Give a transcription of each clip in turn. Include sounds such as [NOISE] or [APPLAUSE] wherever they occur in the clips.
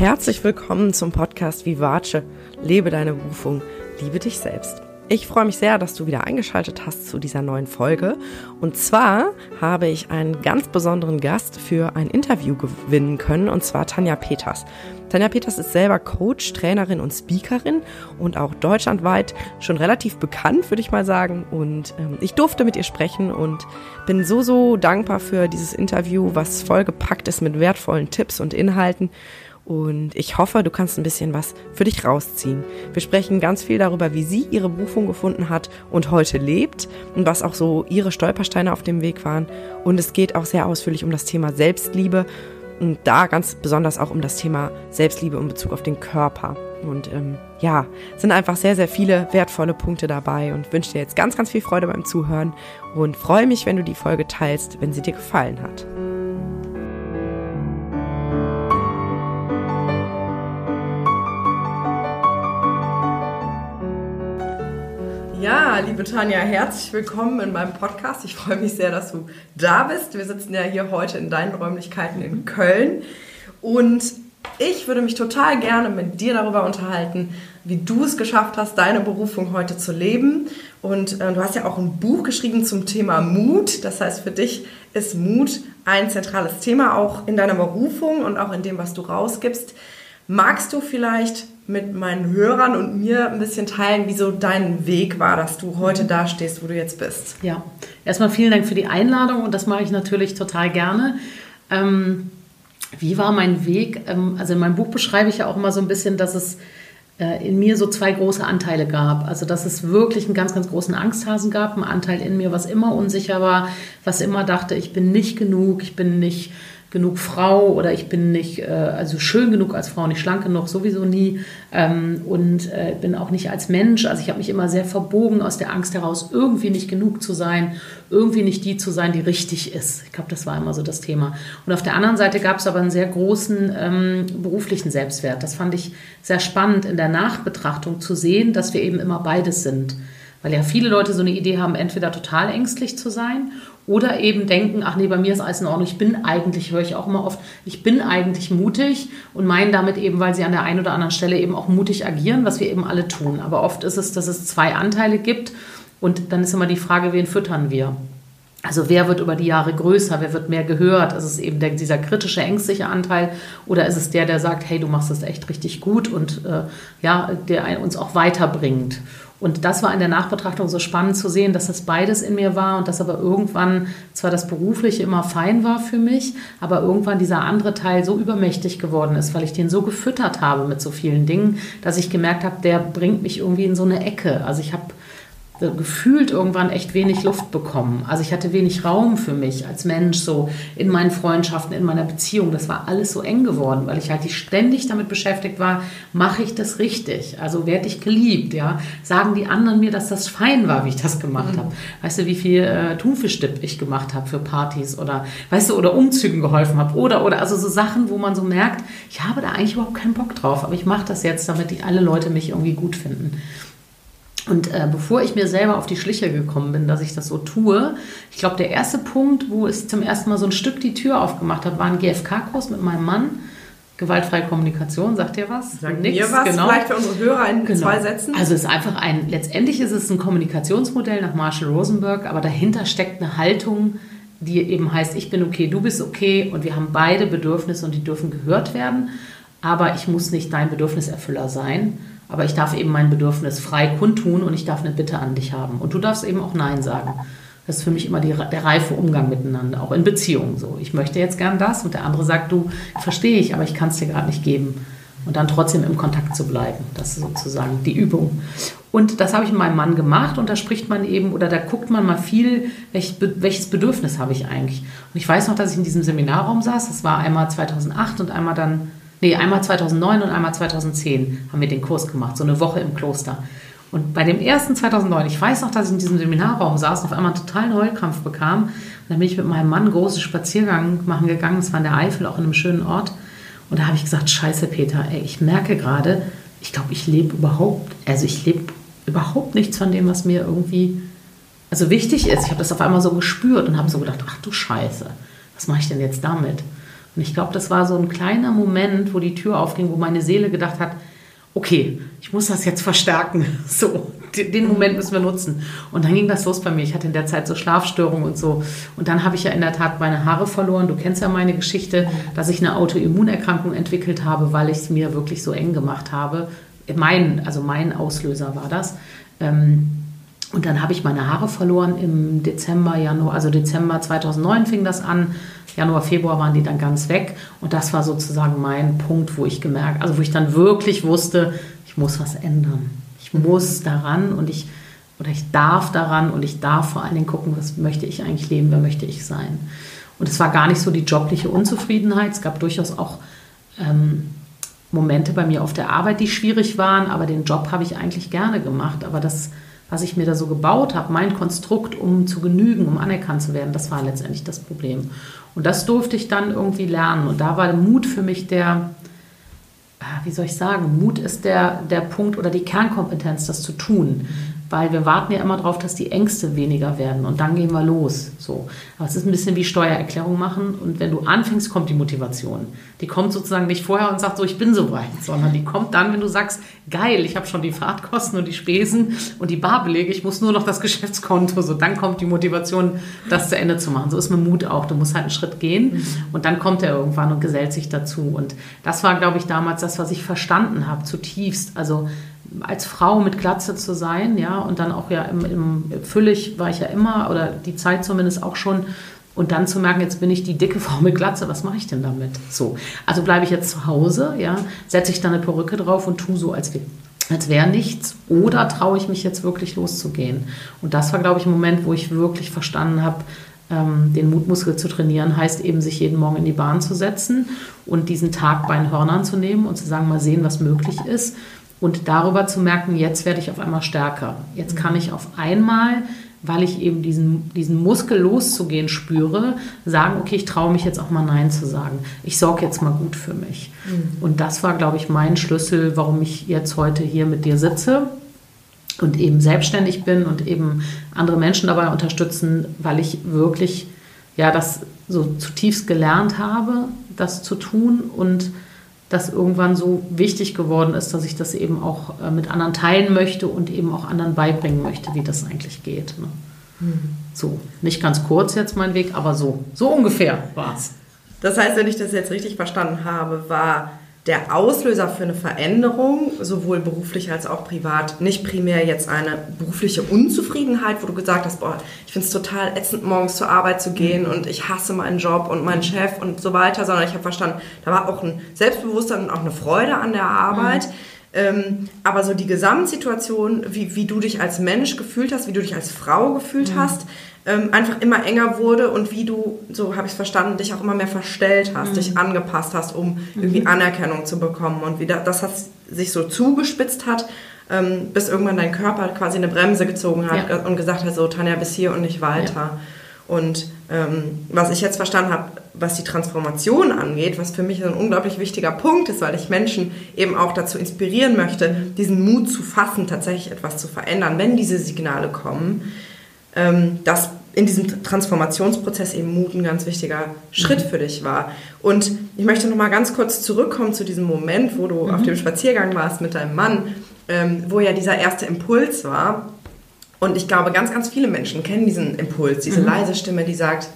Herzlich willkommen zum Podcast Vivace. Lebe deine Berufung, liebe dich selbst. Ich freue mich sehr, dass du wieder eingeschaltet hast zu dieser neuen Folge. Und zwar habe ich einen ganz besonderen Gast für ein Interview gewinnen können, und zwar Tanja Peters. Tanja Peters ist selber Coach, Trainerin und Speakerin und auch deutschlandweit schon relativ bekannt, würde ich mal sagen. Und ähm, ich durfte mit ihr sprechen und bin so, so dankbar für dieses Interview, was vollgepackt ist mit wertvollen Tipps und Inhalten. Und ich hoffe, du kannst ein bisschen was für dich rausziehen. Wir sprechen ganz viel darüber, wie sie ihre Berufung gefunden hat und heute lebt und was auch so ihre Stolpersteine auf dem Weg waren. Und es geht auch sehr ausführlich um das Thema Selbstliebe und da ganz besonders auch um das Thema Selbstliebe in Bezug auf den Körper. Und ähm, ja, sind einfach sehr, sehr viele wertvolle Punkte dabei und wünsche dir jetzt ganz, ganz viel Freude beim Zuhören und freue mich, wenn du die Folge teilst, wenn sie dir gefallen hat. Ja, liebe Tanja, herzlich willkommen in meinem Podcast. Ich freue mich sehr, dass du da bist. Wir sitzen ja hier heute in deinen Räumlichkeiten in Köln. Und ich würde mich total gerne mit dir darüber unterhalten, wie du es geschafft hast, deine Berufung heute zu leben. Und äh, du hast ja auch ein Buch geschrieben zum Thema Mut. Das heißt, für dich ist Mut ein zentrales Thema auch in deiner Berufung und auch in dem, was du rausgibst. Magst du vielleicht mit meinen Hörern und mir ein bisschen teilen, wie so dein Weg war, dass du heute da stehst, wo du jetzt bist. Ja, erstmal vielen Dank für die Einladung und das mache ich natürlich total gerne. Ähm, wie war mein Weg? Ähm, also in meinem Buch beschreibe ich ja auch immer so ein bisschen, dass es äh, in mir so zwei große Anteile gab. Also dass es wirklich einen ganz, ganz großen Angsthasen gab, ein Anteil in mir, was immer unsicher war, was immer dachte, ich bin nicht genug, ich bin nicht genug Frau oder ich bin nicht äh, also schön genug als Frau, nicht schlank genug, sowieso nie ähm, und äh, bin auch nicht als Mensch. Also ich habe mich immer sehr verbogen aus der Angst heraus, irgendwie nicht genug zu sein, irgendwie nicht die zu sein, die richtig ist. Ich glaube, das war immer so das Thema. Und auf der anderen Seite gab es aber einen sehr großen ähm, beruflichen Selbstwert. Das fand ich sehr spannend in der Nachbetrachtung zu sehen, dass wir eben immer beides sind. Weil ja viele Leute so eine Idee haben, entweder total ängstlich zu sein oder eben denken, ach nee, bei mir ist alles in Ordnung, ich bin eigentlich, höre ich auch immer oft, ich bin eigentlich mutig und meinen damit eben, weil sie an der einen oder anderen Stelle eben auch mutig agieren, was wir eben alle tun. Aber oft ist es, dass es zwei Anteile gibt und dann ist immer die Frage, wen füttern wir? Also wer wird über die Jahre größer, wer wird mehr gehört? Ist es eben der, dieser kritische, ängstliche Anteil oder ist es der, der sagt, hey, du machst das echt richtig gut und äh, ja, der uns auch weiterbringt? Und das war in der Nachbetrachtung so spannend zu sehen, dass das beides in mir war und dass aber irgendwann zwar das Berufliche immer fein war für mich, aber irgendwann dieser andere Teil so übermächtig geworden ist, weil ich den so gefüttert habe mit so vielen Dingen, dass ich gemerkt habe, der bringt mich irgendwie in so eine Ecke. Also ich habe gefühlt irgendwann echt wenig Luft bekommen. Also ich hatte wenig Raum für mich als Mensch, so in meinen Freundschaften, in meiner Beziehung. Das war alles so eng geworden, weil ich halt ständig damit beschäftigt war, mache ich das richtig? Also werde ich geliebt, ja? Sagen die anderen mir, dass das fein war, wie ich das gemacht mhm. habe? Weißt du, wie viel äh, Thunfischdip ich gemacht habe für Partys oder, weißt du, oder Umzügen geholfen habe oder, oder, also so Sachen, wo man so merkt, ich habe da eigentlich überhaupt keinen Bock drauf, aber ich mache das jetzt, damit die alle Leute mich irgendwie gut finden. Und äh, bevor ich mir selber auf die Schliche gekommen bin, dass ich das so tue, ich glaube, der erste Punkt, wo es zum ersten Mal so ein Stück die Tür aufgemacht hat, war ein GFK-Kurs mit meinem Mann. Gewaltfreie Kommunikation, sagt ihr was? Sagt Nix, mir was, genau. vielleicht für unsere Hörer in genau. zwei Sätzen. Also es ist einfach ein, letztendlich ist es ein Kommunikationsmodell nach Marshall Rosenberg, aber dahinter steckt eine Haltung, die eben heißt, ich bin okay, du bist okay und wir haben beide Bedürfnisse und die dürfen gehört werden, aber ich muss nicht dein Bedürfniserfüller sein aber ich darf eben mein Bedürfnis frei kundtun und ich darf eine Bitte an dich haben. Und du darfst eben auch Nein sagen. Das ist für mich immer die, der reife Umgang miteinander, auch in Beziehungen so. Ich möchte jetzt gern das und der andere sagt, du, verstehe ich, aber ich kann es dir gerade nicht geben. Und dann trotzdem im Kontakt zu bleiben. Das ist sozusagen die Übung. Und das habe ich mit meinem Mann gemacht und da spricht man eben oder da guckt man mal viel, welches Bedürfnis habe ich eigentlich. Und ich weiß noch, dass ich in diesem Seminarraum saß, das war einmal 2008 und einmal dann Nee, einmal 2009 und einmal 2010 haben wir den Kurs gemacht, so eine Woche im Kloster. Und bei dem ersten 2009, ich weiß noch, dass ich in diesem Seminarraum saß und auf einmal einen totalen Heulkrampf bekam. Und dann bin ich mit meinem Mann große Spaziergang machen gegangen. Das war in der Eifel, auch in einem schönen Ort. Und da habe ich gesagt, scheiße Peter, ey, ich merke gerade, ich glaube, ich lebe überhaupt, also ich lebe überhaupt nichts von dem, was mir irgendwie also wichtig ist. Ich habe das auf einmal so gespürt und habe so gedacht, ach du Scheiße, was mache ich denn jetzt damit? Und ich glaube, das war so ein kleiner Moment, wo die Tür aufging, wo meine Seele gedacht hat, okay, ich muss das jetzt verstärken. [LAUGHS] So, den Moment müssen wir nutzen. Und dann ging das los bei mir. Ich hatte in der Zeit so Schlafstörungen und so. Und dann habe ich ja in der Tat meine Haare verloren. Du kennst ja meine Geschichte, dass ich eine Autoimmunerkrankung entwickelt habe, weil ich es mir wirklich so eng gemacht habe. Mein, also mein Auslöser war das. Ähm, und dann habe ich meine Haare verloren im Dezember, Januar, also Dezember 2009 fing das an. Januar, Februar waren die dann ganz weg. Und das war sozusagen mein Punkt, wo ich gemerkt, also wo ich dann wirklich wusste, ich muss was ändern. Ich muss daran und ich, oder ich darf daran und ich darf vor allen Dingen gucken, was möchte ich eigentlich leben, wer möchte ich sein. Und es war gar nicht so die jobliche Unzufriedenheit. Es gab durchaus auch ähm, Momente bei mir auf der Arbeit, die schwierig waren, aber den Job habe ich eigentlich gerne gemacht. Aber das was ich mir da so gebaut habe, mein Konstrukt, um zu genügen, um anerkannt zu werden, das war letztendlich das Problem. Und das durfte ich dann irgendwie lernen. Und da war der Mut für mich der, ah, wie soll ich sagen, Mut ist der, der Punkt oder die Kernkompetenz, das zu tun weil wir warten ja immer darauf, dass die Ängste weniger werden und dann gehen wir los. So. Aber es ist ein bisschen wie Steuererklärung machen und wenn du anfängst, kommt die Motivation. Die kommt sozusagen nicht vorher und sagt so, ich bin so weit, [LAUGHS] sondern die kommt dann, wenn du sagst, geil, ich habe schon die Fahrtkosten und die Spesen und die Barbelege, ich muss nur noch das Geschäftskonto. So, dann kommt die Motivation, das zu Ende zu machen. So ist mit Mut auch. Du musst halt einen Schritt gehen mhm. und dann kommt er irgendwann und gesellt sich dazu. Und das war, glaube ich, damals das, was ich verstanden habe, zutiefst. Also als Frau mit Glatze zu sein, ja, und dann auch ja im, im Füllig war ich ja immer, oder die Zeit zumindest auch schon, und dann zu merken, jetzt bin ich die dicke [LAUGHS] Frau mit Glatze, was mache ich denn damit? So, also bleibe ich jetzt zu Hause, ja, setze ich dann eine Perücke drauf und tue so, als, als wäre nichts, oder traue ich mich jetzt wirklich loszugehen? Und das war, glaube ich, ein Moment, wo ich wirklich verstanden habe, ähm, den Mutmuskel zu trainieren, heißt eben, sich jeden Morgen in die Bahn zu setzen und diesen Tag bei den Hörnern zu nehmen und zu sagen, mal sehen, was möglich ist und darüber zu merken, jetzt werde ich auf einmal stärker. Jetzt kann ich auf einmal, weil ich eben diesen, diesen Muskel loszugehen spüre, sagen, okay, ich traue mich jetzt auch mal Nein zu sagen. Ich sorge jetzt mal gut für mich. Mhm. Und das war, glaube ich, mein Schlüssel, warum ich jetzt heute hier mit dir sitze und eben selbstständig bin und eben andere Menschen dabei unterstützen, weil ich wirklich ja das so zutiefst gelernt habe, das zu tun und das irgendwann so wichtig geworden ist, dass ich das eben auch äh, mit anderen teilen möchte und eben auch anderen beibringen möchte, wie das eigentlich geht. Ne? Mhm. So, nicht ganz kurz jetzt mein Weg, aber so, so ungefähr war es. Das heißt, wenn ich das jetzt richtig verstanden habe, war der Auslöser für eine Veränderung, sowohl beruflich als auch privat, nicht primär jetzt eine berufliche Unzufriedenheit, wo du gesagt hast, boah, ich finde es total ätzend, morgens zur Arbeit zu gehen und ich hasse meinen Job und meinen Chef und so weiter, sondern ich habe verstanden, da war auch ein Selbstbewusstsein und auch eine Freude an der Arbeit. Mhm. Ähm, aber so die Gesamtsituation, wie, wie du dich als Mensch gefühlt hast, wie du dich als Frau gefühlt mhm. hast, ähm, einfach immer enger wurde und wie du, so habe ich es verstanden, dich auch immer mehr verstellt hast, mhm. dich angepasst hast, um irgendwie mhm. Anerkennung zu bekommen und wie da, das hat sich so zugespitzt hat, ähm, bis irgendwann dein Körper quasi eine Bremse gezogen hat ja. und gesagt hat, so Tanja, bis hier und nicht weiter. Ja. Und ähm, was ich jetzt verstanden habe, was die Transformation angeht, was für mich ein unglaublich wichtiger Punkt ist, weil ich Menschen eben auch dazu inspirieren möchte, diesen Mut zu fassen, tatsächlich etwas zu verändern, wenn diese Signale kommen, dass in diesem Transformationsprozess eben Mut ein ganz wichtiger Schritt für dich war. Und ich möchte noch mal ganz kurz zurückkommen zu diesem Moment, wo du mhm. auf dem Spaziergang warst mit deinem Mann, ähm, wo ja dieser erste Impuls war. Und ich glaube, ganz, ganz viele Menschen kennen diesen Impuls, diese mhm. leise Stimme, die sagt,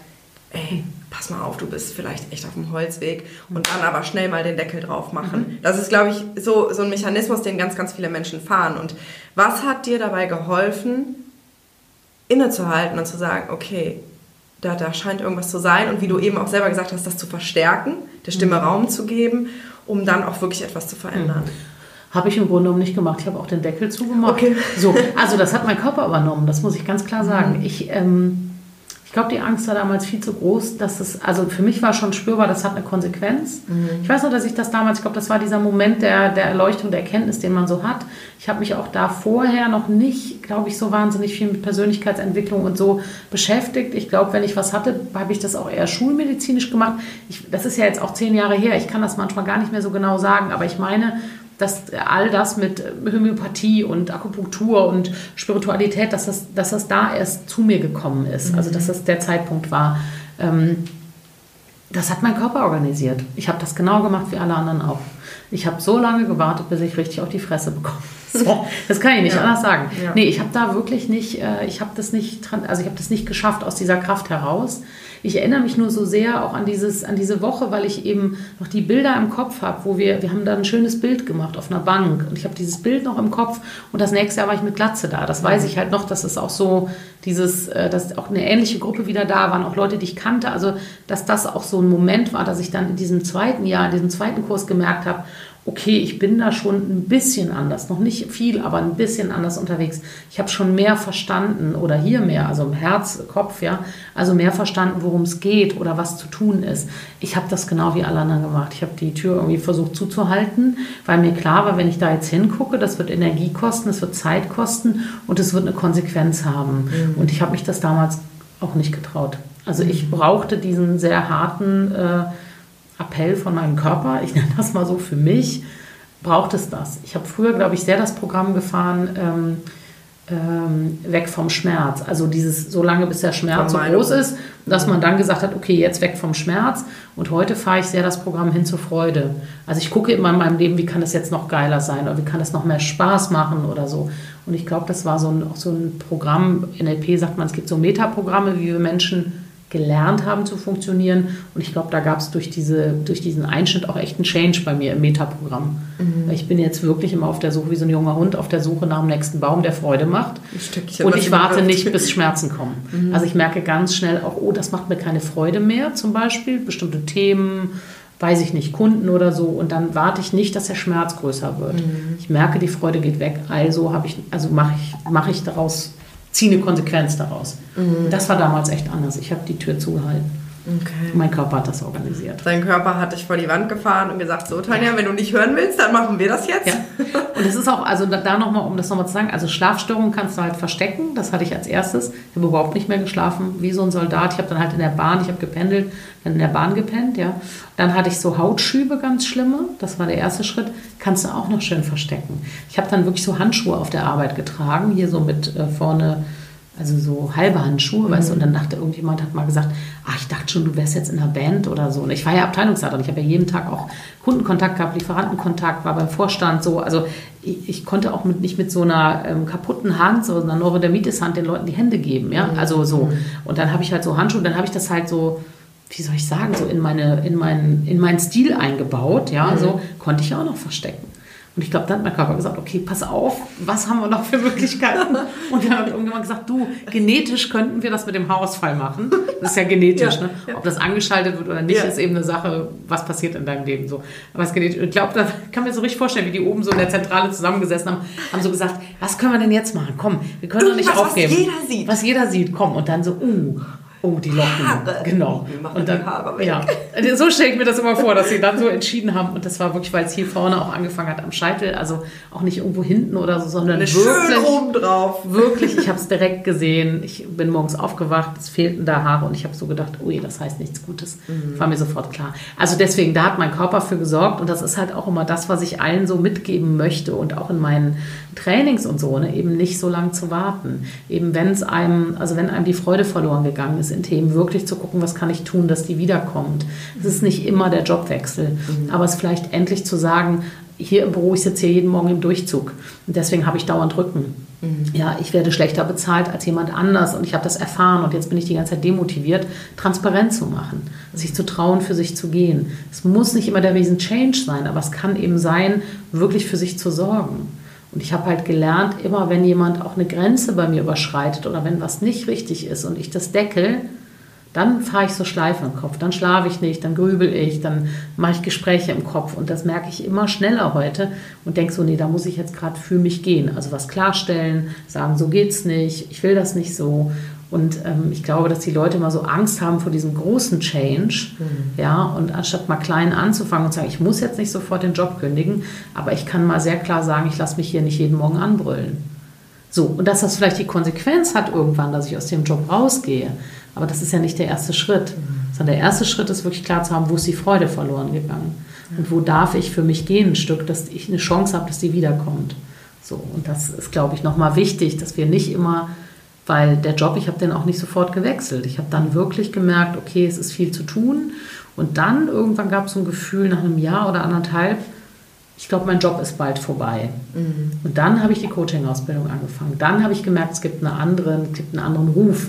ey, pass mal auf, du bist vielleicht echt auf dem Holzweg und dann aber schnell mal den Deckel drauf machen. Mhm. Das ist, glaube ich, so, so ein Mechanismus, den ganz, ganz viele Menschen fahren. Und was hat dir dabei geholfen, innezuhalten und zu sagen, okay, da, da scheint irgendwas zu sein und wie du eben auch selber gesagt hast, das zu verstärken, der Stimme mhm. Raum zu geben, um dann auch wirklich etwas zu verändern. Mhm. Habe ich im Grunde genommen nicht gemacht. Ich habe auch den Deckel zugemacht. Okay. So, also das hat mein Körper übernommen, das muss ich ganz klar sagen. Mhm. Ich ähm, ich glaube, die Angst war damals viel zu groß, dass es, also für mich war schon spürbar, das hat eine Konsequenz. Mhm. Ich weiß nur, dass ich das damals, ich glaube, das war dieser Moment der, der Erleuchtung, der Erkenntnis, den man so hat. Ich habe mich auch da vorher noch nicht, glaube ich, so wahnsinnig viel mit Persönlichkeitsentwicklung und so beschäftigt. Ich glaube, wenn ich was hatte, habe ich das auch eher schulmedizinisch gemacht. Ich, das ist ja jetzt auch zehn Jahre her, ich kann das manchmal gar nicht mehr so genau sagen, aber ich meine, dass all das mit Homöopathie und Akupunktur und Spiritualität, dass das, dass das da erst zu mir gekommen ist. Mhm. Also dass das der Zeitpunkt war. Ähm, Das hat mein Körper organisiert. Ich habe das genau gemacht wie alle anderen auch. Ich habe so lange gewartet, bis ich richtig auf die Fresse bekomme. [LAUGHS] So, das kann ich nicht ja. anders sagen. Ja. Nee, ich habe da wirklich nicht, äh, ich habe das nicht, also ich habe das nicht geschafft aus dieser Kraft heraus. Ich erinnere mich nur so sehr auch an, dieses, an diese Woche, weil ich eben noch die Bilder im Kopf habe, wo wir, wir haben da ein schönes Bild gemacht auf einer Bank und ich habe dieses Bild noch im Kopf und das nächste Jahr war ich mit Glatze da. Das weiß ich halt noch, dass es auch so dieses, äh, dass auch eine ähnliche Gruppe wieder da waren, auch Leute, die ich kannte. Also, dass das auch so ein Moment war, dass ich dann in diesem zweiten Jahr, in diesem zweiten Kurs gemerkt habe, okay, ich bin da schon ein bisschen anders, noch nicht viel, aber ein bisschen anders unterwegs. Ich habe schon mehr verstanden oder hier mehr, also im Herz, Kopf, ja, also mehr verstanden, worum es geht oder was zu tun ist. Ich habe das genau wie alle anderen gemacht. Ich habe die Tür irgendwie versucht zuzuhalten, weil mir klar war, wenn ich da jetzt hingucke, das wird Energie kosten, es wird Zeit kosten und es wird eine Konsequenz haben. Mhm. Und ich habe mich das damals auch nicht getraut. Also ich brauchte diesen sehr harten äh, Appell von meinem Körper, ich nenne das mal so für mich, braucht es das. Ich habe früher, glaube ich, sehr das Programm gefahren, ähm, ähm, weg vom Schmerz. Also dieses so lange, bis der Schmerz so groß ist, dass man dann gesagt hat, okay, jetzt weg vom Schmerz. Und heute fahre ich sehr das Programm hin zur Freude. Also ich gucke immer in meinem Leben, wie kann es jetzt noch geiler sein oder wie kann es noch mehr Spaß machen oder so. Und ich glaube, das war so ein, auch so ein Programm, NLP sagt man, es gibt so Metaprogramme, wie wir Menschen gelernt haben zu funktionieren. Und ich glaube, da gab es durch, diese, durch diesen Einschnitt auch echt einen Change bei mir im Metaprogramm. Mhm. Ich bin jetzt wirklich immer auf der Suche, wie so ein junger Hund, auf der Suche nach dem nächsten Baum, der Freude macht. Und ich warte nicht, bis [LAUGHS] Schmerzen kommen. Mhm. Also ich merke ganz schnell auch, oh, das macht mir keine Freude mehr, zum Beispiel. Bestimmte Themen, weiß ich nicht, Kunden oder so. Und dann warte ich nicht, dass der Schmerz größer wird. Mhm. Ich merke, die Freude geht weg. Also ich, also mache ich, mach ich daraus ziehe eine Konsequenz daraus. Mhm. Das war damals echt anders. Ich habe die Tür zugehalten. Okay. Mein Körper hat das organisiert. Dein Körper hat dich vor die Wand gefahren und gesagt, so Tanja, ja. wenn du nicht hören willst, dann machen wir das jetzt. Ja. [LAUGHS] Und es ist auch, also da nochmal, um das nochmal zu sagen, also Schlafstörungen kannst du halt verstecken. Das hatte ich als erstes. Ich habe überhaupt nicht mehr geschlafen, wie so ein Soldat. Ich habe dann halt in der Bahn, ich habe gependelt, dann in der Bahn gepennt, ja. Dann hatte ich so Hautschübe, ganz schlimme. Das war der erste Schritt. Kannst du auch noch schön verstecken. Ich habe dann wirklich so Handschuhe auf der Arbeit getragen, hier so mit äh, vorne also so halbe Handschuhe, mhm. weißt du, und dann dachte irgendjemand, hat mal gesagt, ach, ich dachte schon, du wärst jetzt in einer Band oder so. Und ich war ja Abteilungsleiter und ich habe ja jeden Tag auch Kundenkontakt gehabt, Lieferantenkontakt, war beim Vorstand so. Also ich, ich konnte auch mit, nicht mit so einer ähm, kaputten Hand, so einer Neurodermitis-Hand den Leuten die Hände geben, ja, mhm. also so. Mhm. Und dann habe ich halt so Handschuhe, dann habe ich das halt so, wie soll ich sagen, so in, meine, in, meinen, in meinen Stil eingebaut, ja, mhm. so konnte ich auch noch verstecken. Und ich glaube, dann hat mein Körper gesagt, okay, pass auf, was haben wir noch für Möglichkeiten? [LAUGHS] Und dann hat irgendjemand gesagt, du, genetisch könnten wir das mit dem Haarausfall machen. Das ist ja genetisch, ja, ne? Ja. Ob das angeschaltet wird oder nicht, ja. ist eben eine Sache, was passiert in deinem Leben so. Aber es genetisch. Ich glaube, da kann man mir so richtig vorstellen, wie die oben so in der Zentrale zusammengesessen haben, haben so gesagt, was können wir denn jetzt machen? Komm, wir können doch nicht aufgeben. Was jeder sieht. Was jeder sieht, komm. Und dann so, uh, Oh, die Locken. Haare. Genau. Und dann, Haare weg. Ja, so stelle ich mir das immer vor, dass sie dann so entschieden haben. Und das war wirklich, weil es hier vorne auch angefangen hat am Scheitel, also auch nicht irgendwo hinten oder so, sondern Eine wirklich. Schön oben drauf. Wirklich, ich habe es direkt gesehen. Ich bin morgens aufgewacht, es fehlten da Haare und ich habe so gedacht, ui, das heißt nichts Gutes. Mhm. War mir sofort klar. Also deswegen, da hat mein Körper für gesorgt und das ist halt auch immer das, was ich allen so mitgeben möchte und auch in meinen Trainings und so, ne, eben nicht so lange zu warten. Eben wenn es einem, also wenn einem die Freude verloren gegangen ist in Themen, wirklich zu gucken, was kann ich tun, dass die wiederkommt. Es ist nicht immer der Jobwechsel, mhm. aber es vielleicht endlich zu sagen, hier im Büro, ich sitze hier jeden Morgen im Durchzug und deswegen habe ich dauernd Rücken. Mhm. Ja, ich werde schlechter bezahlt als jemand anders und ich habe das erfahren und jetzt bin ich die ganze Zeit demotiviert, transparent zu machen, sich zu trauen, für sich zu gehen. Es muss nicht immer der riesen Change sein, aber es kann eben sein, wirklich für sich zu sorgen. Und ich habe halt gelernt, immer wenn jemand auch eine Grenze bei mir überschreitet oder wenn was nicht richtig ist und ich das deckel, dann fahre ich so Schleife im Kopf, dann schlafe ich nicht, dann grübel ich, dann mache ich Gespräche im Kopf. Und das merke ich immer schneller heute und denke so, nee, da muss ich jetzt gerade für mich gehen. Also was klarstellen, sagen, so geht's nicht, ich will das nicht so und ähm, ich glaube, dass die Leute immer so Angst haben vor diesem großen Change. Mhm. Ja, und anstatt mal klein anzufangen und zu sagen, ich muss jetzt nicht sofort den Job kündigen, aber ich kann mal sehr klar sagen, ich lasse mich hier nicht jeden Morgen anbrüllen. So, und dass das vielleicht die Konsequenz hat irgendwann, dass ich aus dem Job rausgehe. Aber das ist ja nicht der erste Schritt. Mhm. Sondern der erste Schritt ist wirklich klar zu haben, wo ist die Freude verloren gegangen. Mhm. Und wo darf ich für mich gehen, ein Stück, dass ich eine Chance habe, dass die wiederkommt. So, und das ist, glaube ich, nochmal wichtig, dass wir nicht immer weil der Job, ich habe den auch nicht sofort gewechselt. Ich habe dann wirklich gemerkt, okay, es ist viel zu tun. Und dann irgendwann gab es so ein Gefühl nach einem Jahr oder anderthalb, ich glaube, mein Job ist bald vorbei. Mhm. Und dann habe ich die Coaching-Ausbildung angefangen. Dann habe ich gemerkt, es gibt, eine andere, es gibt einen anderen Ruf.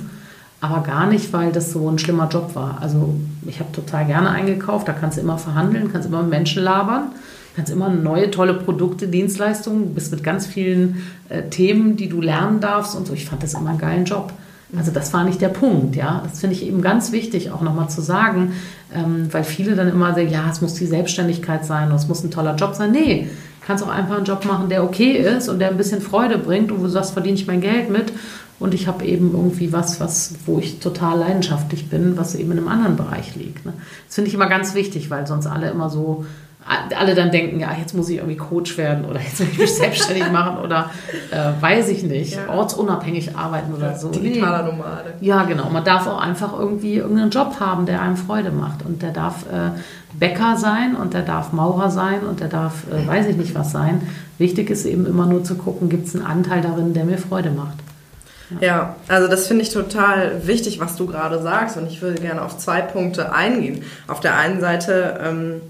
Aber gar nicht, weil das so ein schlimmer Job war. Also ich habe total gerne eingekauft, da kannst du immer verhandeln, kannst immer mit Menschen labern, kannst immer neue tolle Produkte, Dienstleistungen, bist mit ganz vielen äh, Themen, die du lernen darfst und so. Ich fand das immer einen geilen Job. Also das war nicht der Punkt, ja. Das finde ich eben ganz wichtig, auch nochmal zu sagen, ähm, weil viele dann immer sagen, ja, es muss die Selbstständigkeit sein, es muss ein toller Job sein. Nee, du kannst auch einfach einen Job machen, der okay ist und der ein bisschen Freude bringt und wo du sagst, verdiene ich mein Geld mit und ich habe eben irgendwie was, was, wo ich total leidenschaftlich bin, was eben in einem anderen Bereich liegt. Ne? Das finde ich immer ganz wichtig, weil sonst alle immer so alle dann denken, ja, jetzt muss ich irgendwie Coach werden oder jetzt muss ich mich selbstständig machen oder äh, weiß ich nicht, ja. ortsunabhängig arbeiten oder ja, so. Digitaler nee. Nomade. Ja, genau. Man darf auch einfach irgendwie irgendeinen Job haben, der einem Freude macht. Und der darf äh, Bäcker sein und der darf Maurer sein und der darf, äh, weiß ich nicht was sein. Wichtig ist eben immer nur zu gucken, gibt es einen Anteil darin, der mir Freude macht. Ja, ja also das finde ich total wichtig, was du gerade sagst. Und ich würde gerne auf zwei Punkte eingehen. Auf der einen Seite... Ähm,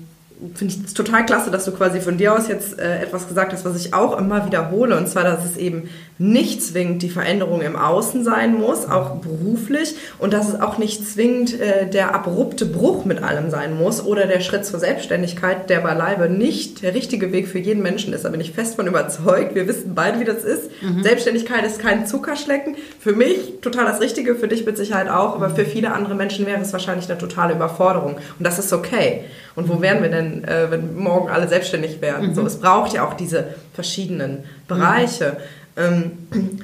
finde ich total klasse, dass du quasi von dir aus jetzt äh, etwas gesagt hast, was ich auch immer wiederhole, und zwar, dass es eben nicht zwingend die Veränderung im Außen sein muss, auch beruflich, und dass es auch nicht zwingend äh, der abrupte Bruch mit allem sein muss oder der Schritt zur Selbstständigkeit, der beileibe nicht der richtige Weg für jeden Menschen ist. Da bin ich fest von überzeugt. Wir wissen beide, wie das ist. Mhm. Selbstständigkeit ist kein Zuckerschlecken. Für mich total das Richtige, für dich mit Sicherheit auch, aber für viele andere Menschen wäre es wahrscheinlich eine totale Überforderung. Und das ist okay. Und wo wären wir denn, äh, wenn morgen alle selbstständig werden? Mhm. So, es braucht ja auch diese verschiedenen Bereiche. Mhm.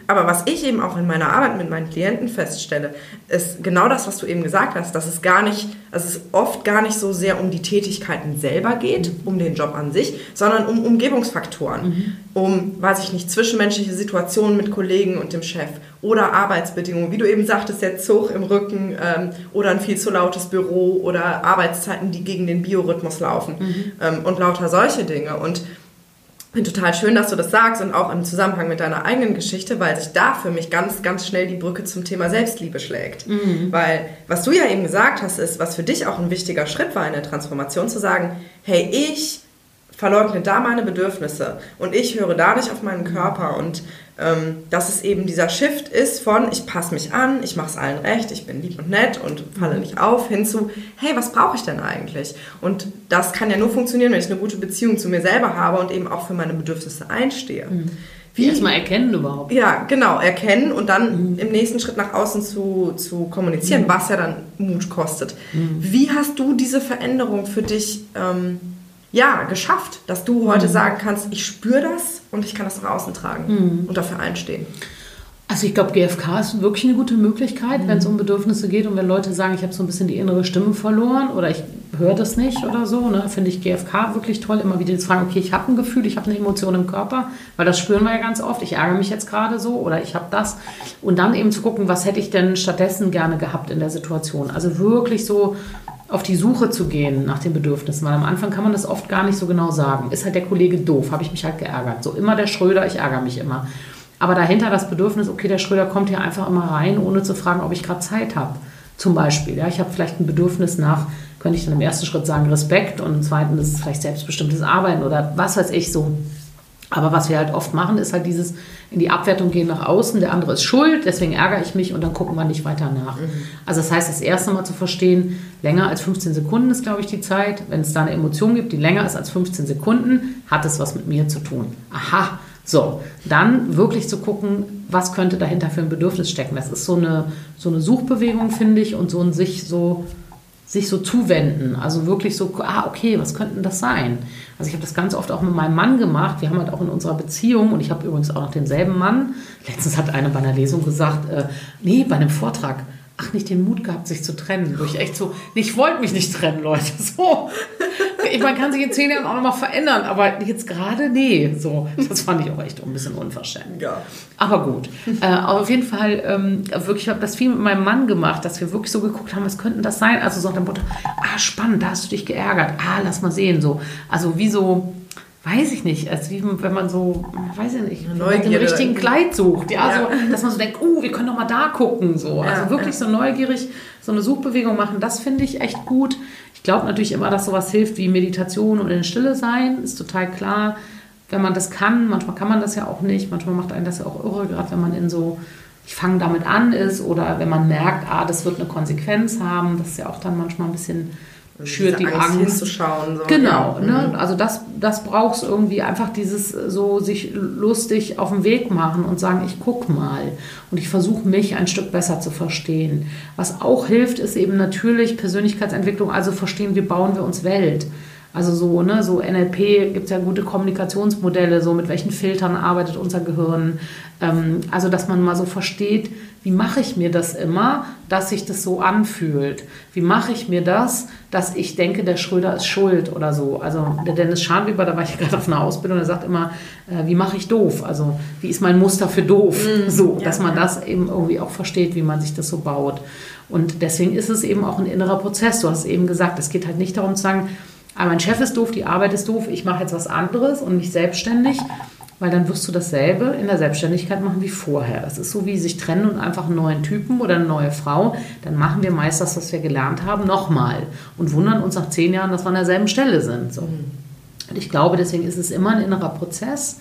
Aber was ich eben auch in meiner Arbeit mit meinen Klienten feststelle, ist genau das, was du eben gesagt hast, dass es gar nicht, dass es oft gar nicht so sehr um die Tätigkeiten selber geht, mhm. um den Job an sich, sondern um Umgebungsfaktoren, mhm. um, weiß ich nicht, zwischenmenschliche Situationen mit Kollegen und dem Chef oder Arbeitsbedingungen, wie du eben sagtest, der Zug im Rücken ähm, oder ein viel zu lautes Büro oder Arbeitszeiten, die gegen den Biorhythmus laufen mhm. ähm, und lauter solche Dinge und bin total schön, dass du das sagst und auch im Zusammenhang mit deiner eigenen Geschichte, weil sich da für mich ganz, ganz schnell die Brücke zum Thema Selbstliebe schlägt. Mhm. Weil was du ja eben gesagt hast, ist, was für dich auch ein wichtiger Schritt war in der Transformation, zu sagen, hey, ich verleugne da meine Bedürfnisse und ich höre da nicht auf meinen Körper und ähm, dass es eben dieser Shift ist von ich passe mich an, ich mache es allen recht, ich bin lieb und nett und falle nicht auf, hin zu hey, was brauche ich denn eigentlich? Und das kann ja nur funktionieren, wenn ich eine gute Beziehung zu mir selber habe und eben auch für meine Bedürfnisse einstehe. Mhm. Wie erstmal erkennen überhaupt. Ja, genau, erkennen und dann mhm. im nächsten Schritt nach außen zu, zu kommunizieren, mhm. was ja dann Mut kostet. Mhm. Wie hast du diese Veränderung für dich ähm, ja, geschafft, dass du heute mhm. sagen kannst, ich spüre das und ich kann das nach außen tragen mhm. und dafür einstehen. Also ich glaube, GFK ist wirklich eine gute Möglichkeit, mhm. wenn es um Bedürfnisse geht und wenn Leute sagen, ich habe so ein bisschen die innere Stimme verloren oder ich höre das nicht oder so, ne, finde ich GFK wirklich toll. Immer wieder zu fragen, okay, ich habe ein Gefühl, ich habe eine Emotion im Körper, weil das spüren wir ja ganz oft. Ich ärgere mich jetzt gerade so oder ich habe das. Und dann eben zu gucken, was hätte ich denn stattdessen gerne gehabt in der Situation. Also wirklich so auf die Suche zu gehen nach den Bedürfnissen, weil am Anfang kann man das oft gar nicht so genau sagen. Ist halt der Kollege doof, habe ich mich halt geärgert. So immer der Schröder, ich ärgere mich immer. Aber dahinter das Bedürfnis, okay, der Schröder kommt hier einfach immer rein, ohne zu fragen, ob ich gerade Zeit habe. Zum Beispiel, ja, ich habe vielleicht ein Bedürfnis nach, könnte ich dann im ersten Schritt sagen, Respekt und im zweiten ist es vielleicht selbstbestimmtes Arbeiten oder was weiß ich so. Aber was wir halt oft machen, ist halt dieses in die Abwertung gehen nach außen, der andere ist schuld, deswegen ärgere ich mich und dann gucken wir nicht weiter nach. Mhm. Also das heißt, das erste Mal zu verstehen, länger als 15 Sekunden ist, glaube ich, die Zeit. Wenn es da eine Emotion gibt, die länger ist als 15 Sekunden, hat es was mit mir zu tun. Aha, so, dann wirklich zu gucken, was könnte dahinter für ein Bedürfnis stecken. Das ist so eine, so eine Suchbewegung, finde ich, und so ein sich so sich so zuwenden. Also wirklich so, ah, okay, was könnte das sein? Also ich habe das ganz oft auch mit meinem Mann gemacht. Wir haben halt auch in unserer Beziehung, und ich habe übrigens auch noch denselben Mann, letztens hat einer bei einer Lesung gesagt, äh, nee, bei einem Vortrag, ach, nicht den Mut gehabt, sich zu trennen. Wo ich echt so, ich wollte mich nicht trennen, Leute. [LAUGHS] So. Man kann sich in zehn Jahren auch nochmal verändern, aber jetzt gerade, nee. So. Das fand ich auch echt ein bisschen unverschämt. Ja. Aber gut. Äh, auf jeden Fall, ähm, wirklich, ich habe das viel mit meinem Mann gemacht, dass wir wirklich so geguckt haben, was könnte das sein? Also so nach dem Motto, ah, spannend, da hast du dich geärgert. Ah, lass mal sehen. So. Also wie so weiß ich nicht, als wie wenn man so, weiß ich nicht, Neugierde. den richtigen Kleid sucht. Ja, Ja. So, dass man so denkt, oh, wir können doch mal da gucken. So. Ja, also wirklich ja. so neugierig, so eine Suchbewegung machen, das finde ich echt gut. Ich glaube natürlich immer, dass sowas hilft wie Meditation und in Stille sein, ist total klar. Wenn man das kann, manchmal kann man das ja auch nicht, manchmal macht einen das ja auch irre, gerade wenn man in so, ich fange damit an ist oder wenn man merkt, ah, das wird eine Konsequenz haben, das ist ja auch dann manchmal ein bisschen schürt die Also Diese Angst. hinzuschauen. So. Genau, Ja. ne? also das, das brauchst irgendwie einfach dieses so sich lustig auf den Weg machen und sagen, ich guck mal und ich versuche mich ein Stück besser zu verstehen. Was auch hilft, ist eben natürlich Persönlichkeitsentwicklung, also verstehen, wie bauen wir uns Welt. Also so, ne, so NLP gibt es ja gute Kommunikationsmodelle, so mit welchen Filtern arbeitet unser Gehirn. Ähm, also dass man mal so versteht, wie mache ich mir das immer, dass sich das so anfühlt? Wie mache ich mir das, dass ich denke, der Schröder ist schuld oder so? Also der Dennis Schanweber, da war ich [LAUGHS] gerade auf einer Ausbildung, der sagt immer, äh, wie mache ich doof? Also wie ist mein Muster für doof? [LAUGHS] so, ja, dass man ja. das eben irgendwie auch versteht, wie man sich das so baut. Und deswegen ist es eben auch ein innerer Prozess. Du hast eben gesagt, es geht halt nicht darum zu sagen, ah, mein Chef ist doof, die Arbeit ist doof, ich mache jetzt was anderes und mich selbstständig, weil dann wirst du dasselbe in der Selbstständigkeit machen wie vorher. Das ist so wie sich trennen und einfach einen neuen Typen oder eine neue Frau, dann machen wir meist das, was wir gelernt haben, nochmal und wundern uns nach zehn Jahren, dass wir an derselben Stelle sind. So. Und ich glaube, deswegen ist es immer ein innerer Prozess.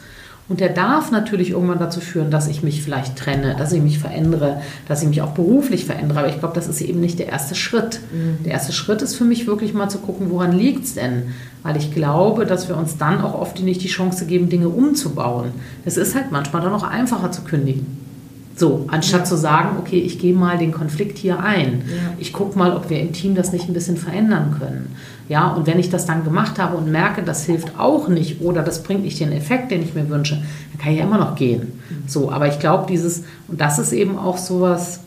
Und der darf natürlich irgendwann dazu führen, dass ich mich vielleicht trenne, dass ich mich verändere, dass ich mich auch beruflich verändere. Aber ich glaube, das ist eben nicht der erste Schritt. Der erste Schritt ist für mich wirklich mal zu gucken, woran liegt es denn? Weil ich glaube, dass wir uns dann auch oft nicht die Chance geben, Dinge umzubauen. Es ist halt manchmal dann auch einfacher zu kündigen. So, anstatt zu sagen, okay, ich gehe mal den Konflikt hier ein. Ja. Ich gucke mal, ob wir im Team das nicht ein bisschen verändern können. Ja, und wenn ich das dann gemacht habe und merke, das hilft auch nicht oder das bringt nicht den Effekt, den ich mir wünsche, dann kann ich ja immer noch gehen. So, aber ich glaube, dieses, und das ist eben auch sowas,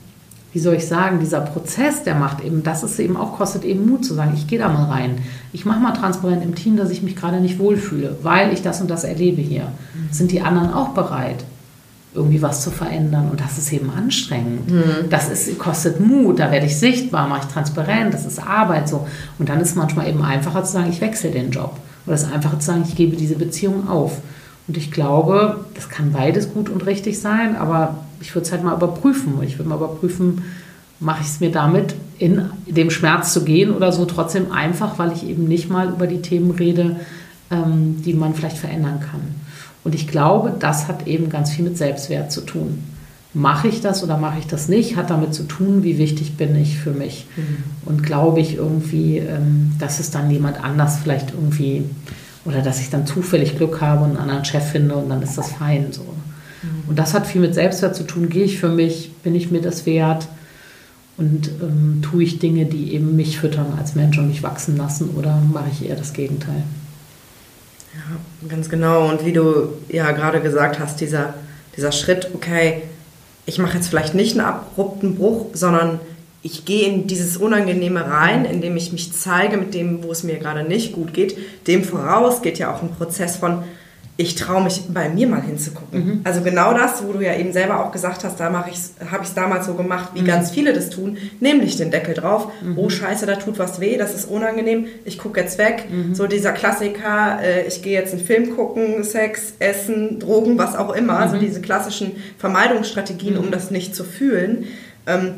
wie soll ich sagen, dieser Prozess, der macht eben, das ist eben auch, kostet eben Mut zu sagen, ich gehe da mal rein. Ich mache mal transparent im Team, dass ich mich gerade nicht wohlfühle, weil ich das und das erlebe hier. Sind die anderen auch bereit? Irgendwie was zu verändern. Und das ist eben anstrengend. Das ist, kostet Mut, da werde ich sichtbar, mache ich transparent, das ist Arbeit so. Und dann ist es manchmal eben einfacher zu sagen, ich wechsle den Job. Oder es ist einfacher zu sagen, ich gebe diese Beziehung auf. Und ich glaube, das kann beides gut und richtig sein, aber ich würde es halt mal überprüfen. Ich würde mal überprüfen, mache ich es mir damit, in dem Schmerz zu gehen oder so trotzdem einfach, weil ich eben nicht mal über die Themen rede, ähm, die man vielleicht verändern kann. Und ich glaube, das hat eben ganz viel mit Selbstwert zu tun. Mache ich das oder mache ich das nicht, hat damit zu tun, wie wichtig bin ich für mich. Und glaube ich irgendwie, ähm, dass es dann jemand anders vielleicht irgendwie, oder dass ich dann zufällig Glück habe und einen anderen Chef finde und dann ist das fein. So. Und das hat viel mit Selbstwert zu tun. Gehe ich für mich, bin ich mir das wert und ähm, tue ich Dinge, die eben mich füttern als Mensch und mich wachsen lassen oder mache ich eher das Gegenteil? Ja, ganz genau. Und wie du ja gerade gesagt hast, dieser, dieser Schritt, okay, ich mache jetzt vielleicht nicht einen abrupten Bruch, sondern ich gehe in dieses Unangenehme rein, indem ich mich zeige mit dem, wo es mir gerade nicht gut geht. Dem voraus geht ja auch ein Prozess von, ich traue mich bei mir mal hinzugucken. Also genau das, wo du ja eben selber auch gesagt hast, da mache ich's, habe ich es damals so gemacht, wie ganz viele das tun, nämlich den Deckel drauf. Oh Scheiße, da tut was weh, das ist unangenehm, ich gucke jetzt weg. So dieser Klassiker, äh, ich gehe jetzt einen Film gucken, Sex, Essen, Drogen, was auch immer. So diese klassischen Vermeidungsstrategien, um das nicht zu fühlen. Ähm,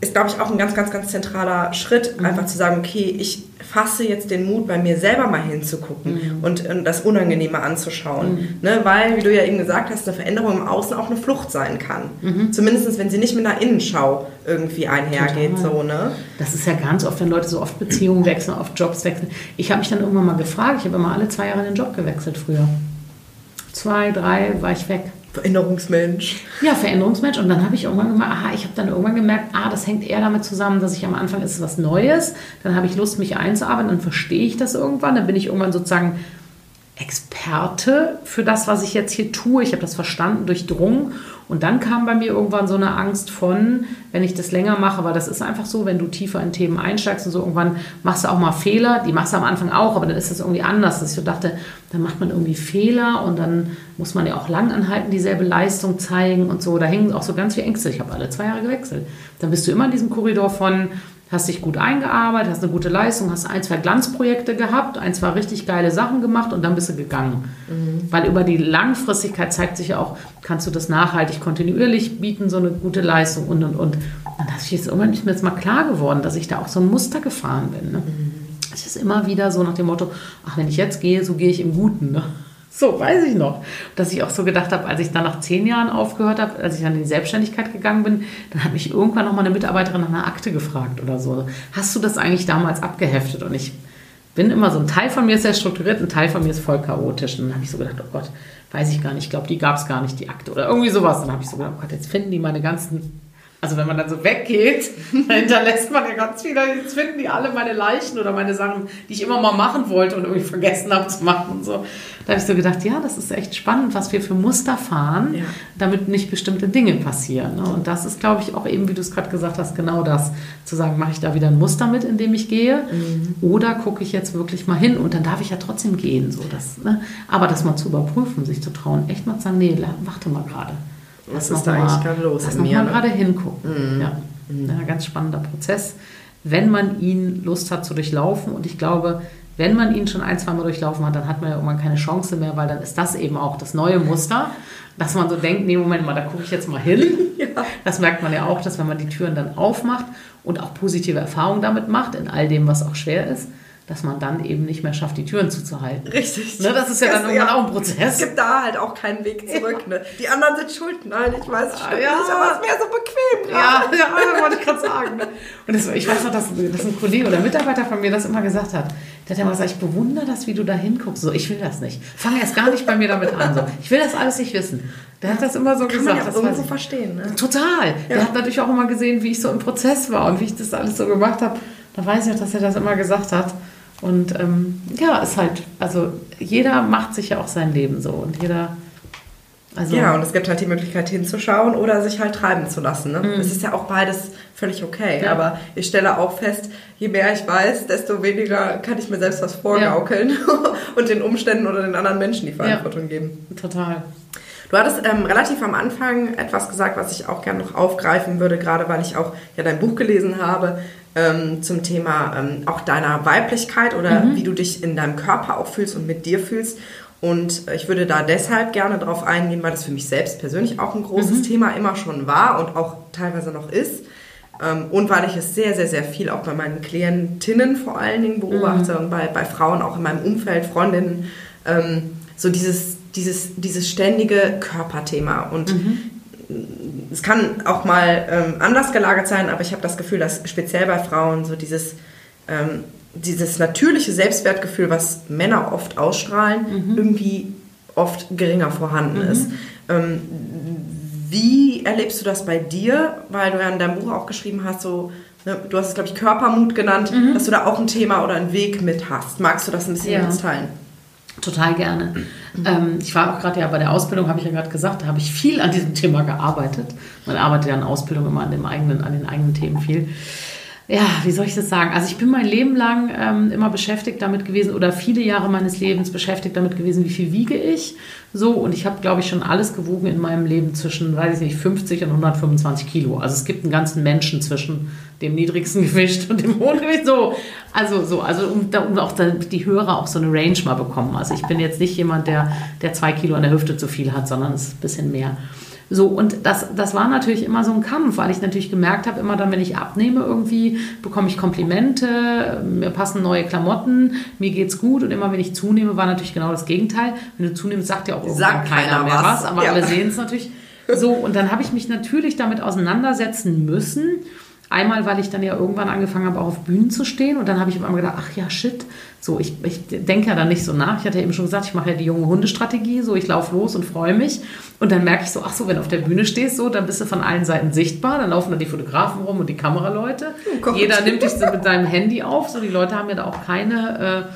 ist, glaube ich, auch ein ganz, ganz, ganz zentraler Schritt, einfach zu sagen, okay, ich fasse jetzt den Mut, bei mir selber mal hinzugucken und, und das Unangenehme anzuschauen. Ne? Weil, wie du ja eben gesagt hast, eine Veränderung im Außen auch eine Flucht sein kann. Zumindest, wenn sie nicht mit einer Innenschau irgendwie einhergeht. Total. So, ne? Das ist ja ganz oft, wenn Leute so oft Beziehungen wechseln, oft Jobs wechseln. Ich habe mich dann irgendwann mal gefragt, ich habe immer alle zwei Jahre den Job gewechselt früher. Zwei, drei war ich weg. Veränderungsmensch. Ja, Veränderungsmensch. Und dann habe ich irgendwann gemerkt, aha, ich habe dann irgendwann gemerkt, ah, das hängt eher damit zusammen, dass ich am Anfang ist was Neues, dann habe ich Lust, mich einzuarbeiten, dann verstehe ich das irgendwann, dann bin ich irgendwann sozusagen Experte für das, was ich jetzt hier tue. Ich habe das verstanden, durchdrungen. Und dann kam bei mir irgendwann so eine Angst von, wenn ich das länger mache, weil das ist einfach so, wenn du tiefer in Themen einsteigst und so, irgendwann machst du auch mal Fehler. Die machst du am Anfang auch, aber dann ist das irgendwie anders. Dass ich so dachte, dann macht man irgendwie Fehler und dann muss man ja auch lang anhalten, dieselbe Leistung zeigen und so. Da hängen auch so ganz viele Ängste. Ich habe alle zwei Jahre gewechselt. Dann bist du immer in diesem Korridor von, hast dich gut eingearbeitet, hast eine gute Leistung, hast ein, zwei Glanzprojekte gehabt, ein, zwei richtig geile Sachen gemacht und dann bist du gegangen. Mhm. Weil über die Langfristigkeit zeigt sich ja auch, kannst du das nachhaltig, kontinuierlich bieten, so eine gute Leistung und, und, und. Und das ist jetzt irgendwann nicht mehr jetzt mal klar geworden, dass ich da auch so ein Muster gefahren bin. Ne? Mhm. Es ist immer wieder so nach dem Motto, ach, wenn ich jetzt gehe, so gehe ich im Guten. Ne? So, weiß ich noch. Dass ich auch so gedacht habe, als ich dann nach zehn Jahren aufgehört habe, als ich dann in die Selbstständigkeit gegangen bin, dann hat mich irgendwann noch mal eine Mitarbeiterin nach einer Akte gefragt oder so. Hast du das eigentlich damals abgeheftet? Und ich bin immer so, ein Teil von mir ist sehr strukturiert, ein Teil von mir ist voll chaotisch. Und dann habe ich so gedacht, oh Gott, weiß ich gar nicht, ich glaube, die gab es gar nicht, die Akte oder irgendwie sowas. Dann habe ich so gedacht, oh Gott, jetzt finden die meine ganzen also wenn man dann so weggeht, [LAUGHS] dann hinterlässt man ja ganz viele, jetzt finden die alle meine Leichen oder meine Sachen, die ich immer mal machen wollte und irgendwie vergessen habe zu machen und so. Da habe ich so gedacht, ja, das ist echt spannend, was wir für Muster fahren, ja. damit nicht bestimmte Dinge passieren. Ne? Und das ist, glaube ich, auch eben, wie du es gerade gesagt hast, genau das. Zu sagen, mache ich da wieder ein Muster mit, in dem ich gehe? Mhm. Oder gucke ich jetzt wirklich mal hin und dann darf ich ja trotzdem gehen. So, das, ne? Aber das mal zu überprüfen, sich zu trauen, echt mal zu sagen, nee, warte mal gerade. Was ist da eigentlich gerade los? Lass noch mal ne? gerade hingucken. Mhm. Ja. Mhm. ja, ganz spannender Prozess, wenn man ihn Lust hat zu durchlaufen. Und ich glaube, wenn man ihn schon ein, zwei Mal durchlaufen hat, dann hat man ja irgendwann keine Chance mehr, weil dann ist das eben auch das neue Muster, dass man so denkt, nee, Moment mal, da gucke ich jetzt mal hin. [LAUGHS] ja. Das merkt man ja auch, dass wenn man die Türen dann aufmacht und auch positive Erfahrungen damit macht, in all dem, was auch schwer ist, dass man dann eben nicht mehr schafft, die Türen zuzuhalten. Richtig. Ne, das ist ja dann irgendwann ja. auch ein Prozess. Es gibt da halt auch keinen Weg zurück. Ja. Ne? Die anderen sind schuld. Nein, ich weiß es ja. nicht, aber es wäre so bequem gerade. Ja, ja wollte ich gerade sagen. Ne? Und das, ich weiß noch, dass, dass ein Kollege oder Mitarbeiter von mir das immer gesagt hat. Der hat immer gesagt, ich bewundere das, wie du da hinguckst. So, ich will das nicht. Fang erst gar nicht bei mir damit an. So, ich will das alles nicht wissen. Der hat das immer so Kann gesagt. Man ja irgendwo verstehen. Ne? Total. Der hat natürlich auch immer gesehen, wie ich so im Prozess war und wie ich das alles so gemacht habe. Da weiß ich auch, dass er das immer gesagt hat. Und ähm, ja, ist halt, also jeder macht sich ja auch sein Leben so und jeder. Also ja, und es gibt halt die Möglichkeit hinzuschauen oder sich halt treiben zu lassen. Ne? Mhm. Es ist ja auch beides völlig okay. Ja. Aber ich stelle auch fest, je mehr ich weiß, desto weniger kann ich mir selbst was vorgaukeln ja. [LAUGHS] und den Umständen oder den anderen Menschen die Verantwortung ja. geben. Total. Du hattest ähm, relativ am Anfang etwas gesagt, was ich auch gerne noch aufgreifen würde, gerade weil ich auch ja dein Buch gelesen habe ähm, zum Thema ähm, auch deiner Weiblichkeit oder mhm. wie du dich in deinem Körper auch fühlst und mit dir fühlst. Und ich würde da deshalb gerne darauf eingehen, weil das für mich selbst persönlich auch ein großes mhm. Thema immer schon war und auch teilweise noch ist. Ähm, und weil ich es sehr, sehr, sehr viel auch bei meinen Klientinnen vor allen Dingen beobachte mhm. und bei, bei Frauen auch in meinem Umfeld, Freundinnen, ähm, so dieses, dieses, dieses ständige Körperthema. Und mhm es kann auch mal ähm, anders gelagert sein, aber ich habe das Gefühl, dass speziell bei Frauen so dieses, ähm, dieses natürliche Selbstwertgefühl, was Männer oft ausstrahlen, mhm. irgendwie oft geringer vorhanden mhm. ist. Ähm, wie erlebst du das bei dir? Weil du ja in deinem Buch auch geschrieben hast, so, ne, du hast es, glaube ich, Körpermut genannt, mhm. dass du da auch ein Thema oder einen Weg mit hast. Magst du das ein bisschen ja. mit uns teilen? Total gerne. Ähm, ich war auch gerade ja bei der Ausbildung, habe ich ja gerade gesagt, da habe ich viel an diesem Thema gearbeitet. Man arbeitet ja in Ausbildung immer an, dem eigenen, an den eigenen Themen viel ja, wie soll ich das sagen? Also ich bin mein Leben lang ähm, immer beschäftigt damit gewesen oder viele Jahre meines Lebens beschäftigt damit gewesen, wie viel wiege ich so und ich habe, glaube ich, schon alles gewogen in meinem Leben zwischen, weiß ich nicht, 50 und 125 Kilo. Also es gibt einen ganzen Menschen zwischen dem niedrigsten [LAUGHS] Gewicht und dem hohen Gewicht. So, also so, also um, um auch die Hörer auch so eine Range mal bekommen. Also ich bin jetzt nicht jemand, der, der zwei Kilo an der Hüfte zu viel hat, sondern es ist ein bisschen mehr. So, und das, das war natürlich immer so ein Kampf, weil ich natürlich gemerkt habe, immer dann, wenn ich abnehme, irgendwie bekomme ich Komplimente, mir passen neue Klamotten, mir geht's gut und immer wenn ich zunehme, war natürlich genau das Gegenteil. Wenn du zunimmst, sagt ja auch irgendwann keiner, keiner mehr was, was aber ja. alle sehen es natürlich. So, und dann habe ich mich natürlich damit auseinandersetzen müssen Einmal, weil ich dann ja irgendwann angefangen habe, auch auf Bühnen zu stehen. Und dann habe ich auf einmal gedacht, ach ja, shit. So, ich, ich denke ja dann nicht so nach. Ich hatte ja eben schon gesagt, ich mache ja die junge Hundestrategie. So, ich laufe los und freue mich. Und dann merke ich so, ach so, wenn du auf der Bühne stehst, so, dann bist du von allen Seiten sichtbar. Dann laufen da die Fotografen rum und die Kameraleute. Oh Jeder nimmt dich so mit seinem Handy auf. So, die Leute haben ja da auch keine... Äh,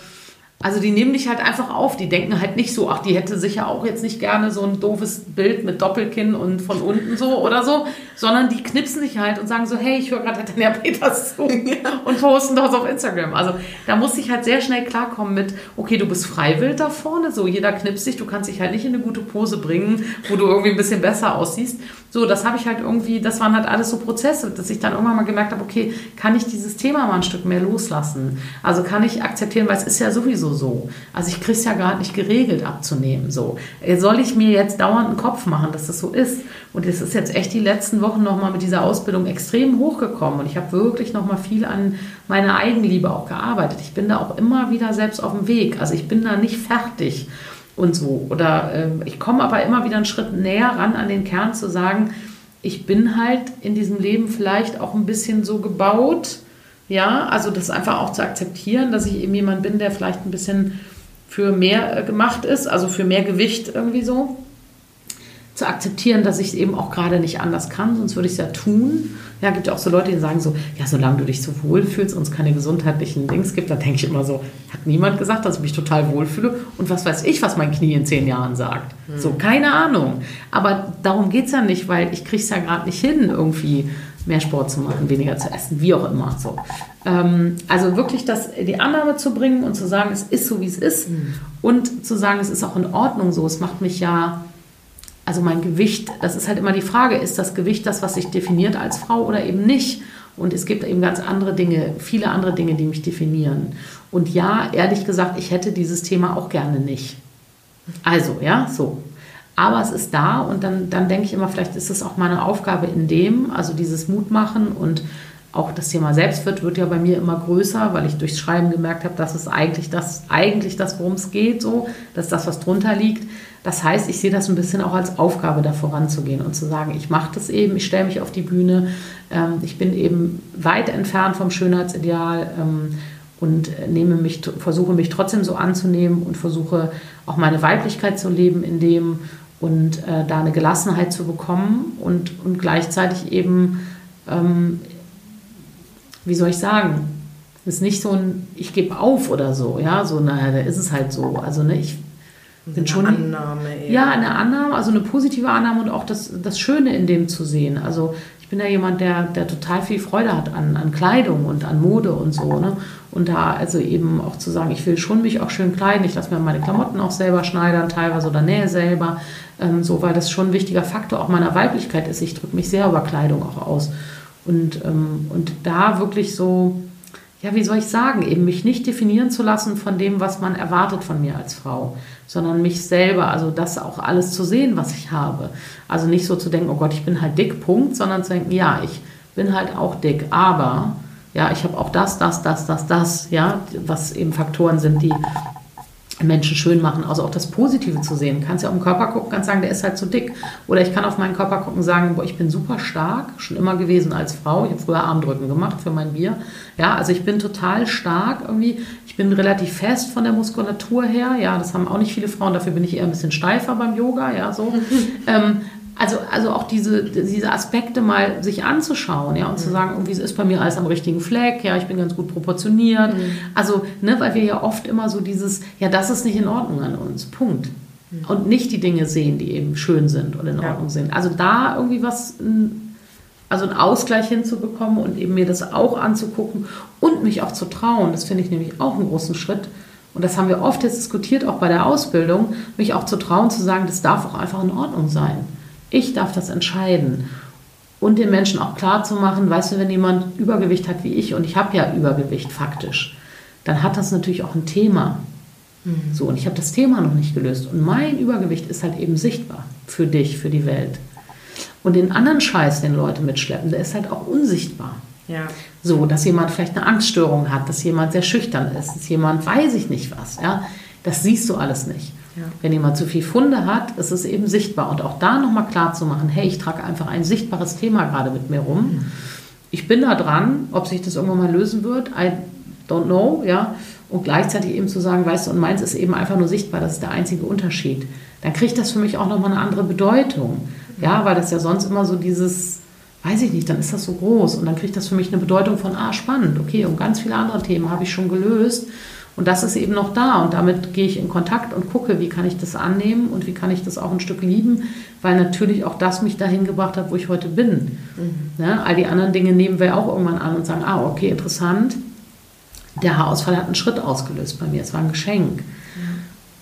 Also die nehmen dich halt einfach auf. Die denken halt nicht so, ach, die hätte sicher auch jetzt nicht gerne so ein doofes Bild mit Doppelkinn und von unten so oder so, sondern die knipsen sich halt und sagen so, hey, ich höre gerade Tanja Peters zu [LAUGHS] und posten das auf Instagram. Also da muss ich halt sehr schnell klarkommen mit, okay, du bist freiwillig da vorne, so jeder knipst dich, du kannst dich halt nicht in eine gute Pose bringen, wo du irgendwie ein bisschen besser aussiehst. So, das habe ich halt irgendwie, das waren halt alles so Prozesse, dass ich dann irgendwann mal gemerkt habe, okay, kann ich dieses Thema mal ein Stück mehr loslassen? Also kann ich akzeptieren, weil es ist ja sowieso so. Also ich kriege es ja gerade nicht geregelt abzunehmen. So, soll ich mir jetzt dauernd einen Kopf machen, dass das so ist? Und es ist jetzt echt die letzten Wochen nochmal mit dieser Ausbildung extrem hochgekommen. Und ich habe wirklich nochmal viel an meiner Eigenliebe auch gearbeitet. Ich bin da auch immer wieder selbst auf dem Weg. Also ich bin da nicht fertig und so. Oder äh, ich komme aber immer wieder einen Schritt näher ran an den Kern zu sagen, ich bin halt in diesem Leben vielleicht auch ein bisschen so gebaut, ja, also das einfach auch zu akzeptieren, dass ich eben jemand bin, der vielleicht ein bisschen für mehr äh, gemacht ist, also für mehr Gewicht irgendwie so zu akzeptieren, dass ich es eben auch gerade nicht anders kann, sonst würde ich es ja tun. Ja, gibt ja auch so Leute, die sagen so, ja, solange du dich so wohlfühlst und es keine gesundheitlichen Dings gibt, dann denke ich immer so, hat niemand gesagt, dass ich mich total wohlfühle und was weiß ich, was mein Knie in zehn Jahren sagt. Mhm. So, keine Ahnung. Aber darum geht es ja nicht, weil ich kriege es ja gerade nicht hin, irgendwie mehr Sport zu machen, weniger zu essen, wie auch immer. So. Ähm, also wirklich das, die Annahme zu bringen und zu sagen, es ist so, wie es ist mhm. und zu sagen, es ist auch in Ordnung so. Es macht mich ja also mein Gewicht, das ist halt immer die Frage, ist das Gewicht das, was sich definiert als Frau oder eben nicht? Und es gibt eben ganz andere Dinge, viele andere Dinge, die mich definieren. Und ja, ehrlich gesagt, ich hätte dieses Thema auch gerne nicht. Also, ja, so. Aber es ist da und dann, dann denke ich immer, vielleicht ist es auch meine Aufgabe in dem, also dieses Mut machen und auch das Thema Selbstwert wird ja bei mir immer größer, weil ich durchs Schreiben gemerkt habe, dass es eigentlich das, eigentlich das, worum es geht, so, dass das, was drunter liegt. Das heißt, ich sehe das ein bisschen auch als Aufgabe, da voranzugehen und zu sagen, ich mache das eben, ich stelle mich auf die Bühne, ähm, ich bin eben weit entfernt vom Schönheitsideal ähm, und nehme mich, versuche mich trotzdem so anzunehmen und versuche auch meine Weiblichkeit zu leben in dem und äh, da eine Gelassenheit zu bekommen und, und gleichzeitig eben, ähm, wie soll ich sagen, ist nicht so ein, ich gebe auf oder so, ja, so, naja, da ist es halt so. Also, ne, ich bin schon. Eine Annahme eher. Ja, eine Annahme, also eine positive Annahme und auch das, das Schöne in dem zu sehen. Also, bin ja jemand, der, der total viel Freude hat an, an Kleidung und an Mode und so, ne? Und da also eben auch zu sagen, ich will schon mich auch schön kleiden, ich lasse mir meine Klamotten auch selber schneidern, teilweise oder nähe selber, ähm, so, weil das schon ein wichtiger Faktor auch meiner Weiblichkeit ist. Ich drücke mich sehr über Kleidung auch aus. Und, ähm, und da wirklich so, ja, wie soll ich sagen, eben mich nicht definieren zu lassen von dem, was man erwartet von mir als Frau, sondern mich selber, also das auch alles zu sehen, was ich habe. Also nicht so zu denken, oh Gott, ich bin halt dick, Punkt, sondern zu denken, ja, ich bin halt auch dick, aber ja, ich habe auch das, das, das, das, das, ja, was eben Faktoren sind, die Menschen schön machen, also auch das Positive zu sehen. Du kannst ja auf den Körper gucken, kannst sagen, der ist halt zu dick. Oder ich kann auf meinen Körper gucken und sagen, boah, ich bin super stark, schon immer gewesen als Frau. Ich habe früher Armdrücken gemacht für mein Bier. Ja, also ich bin total stark irgendwie. Ich bin relativ fest von der Muskulatur her. Ja, das haben auch nicht viele Frauen. Dafür bin ich eher ein bisschen steifer beim Yoga. Ja, so. [LAUGHS] ähm, also, also auch diese, diese Aspekte mal sich anzuschauen, ja, und mhm. zu sagen, irgendwie ist bei mir alles am richtigen Fleck, ja, ich bin ganz gut proportioniert. Mhm. Also, ne, weil wir ja oft immer so dieses, ja, das ist nicht in Ordnung an uns, Punkt. Mhm. Und nicht die Dinge sehen, die eben schön sind und in Ordnung ja. sind. Also da irgendwie was, also einen Ausgleich hinzubekommen und eben mir das auch anzugucken und mich auch zu trauen, das finde ich nämlich auch einen großen Schritt. Und das haben wir oft jetzt diskutiert, auch bei der Ausbildung, mich auch zu trauen, zu sagen, das darf auch einfach in Ordnung sein. Ich darf das entscheiden. Und den Menschen auch klar zu machen, weißt du, wenn jemand Übergewicht hat wie ich, und ich habe ja Übergewicht faktisch, dann hat das natürlich auch ein Thema. Mhm. So, und ich habe das Thema noch nicht gelöst. Und mein Übergewicht ist halt eben sichtbar für dich, für die Welt. Und den anderen Scheiß, den Leute mitschleppen, der ist halt auch unsichtbar. Ja. So, dass jemand vielleicht eine Angststörung hat, dass jemand sehr schüchtern ist, dass jemand weiß ich nicht was. Ja? Das siehst du alles nicht. Ja. Wenn jemand zu viel Funde hat, ist es eben sichtbar. Und auch da nochmal klar zu machen, hey, ich trage einfach ein sichtbares Thema gerade mit mir rum. Mhm. Ich bin da dran, ob sich das irgendwann mal lösen wird, I don't know, ja. Und gleichzeitig eben zu sagen, weißt du, und meins ist eben einfach nur sichtbar, das ist der einzige Unterschied. Dann kriegt das für mich auch nochmal eine andere Bedeutung. Ja, weil das ja sonst immer so dieses, weiß ich nicht, dann ist das so groß und dann kriegt das für mich eine Bedeutung von, ah, spannend, okay, und ganz viele andere Themen habe ich schon gelöst Und das ist eben noch da und damit gehe ich in Kontakt und gucke, wie kann ich das annehmen und wie kann ich das auch ein Stück lieben, weil natürlich auch das mich dahin gebracht hat, wo ich heute bin. Mhm. Ja, all die anderen Dinge nehmen wir auch irgendwann an und sagen, ah, okay, interessant. Der Haarausfall hat einen Schritt ausgelöst bei mir, es war ein Geschenk.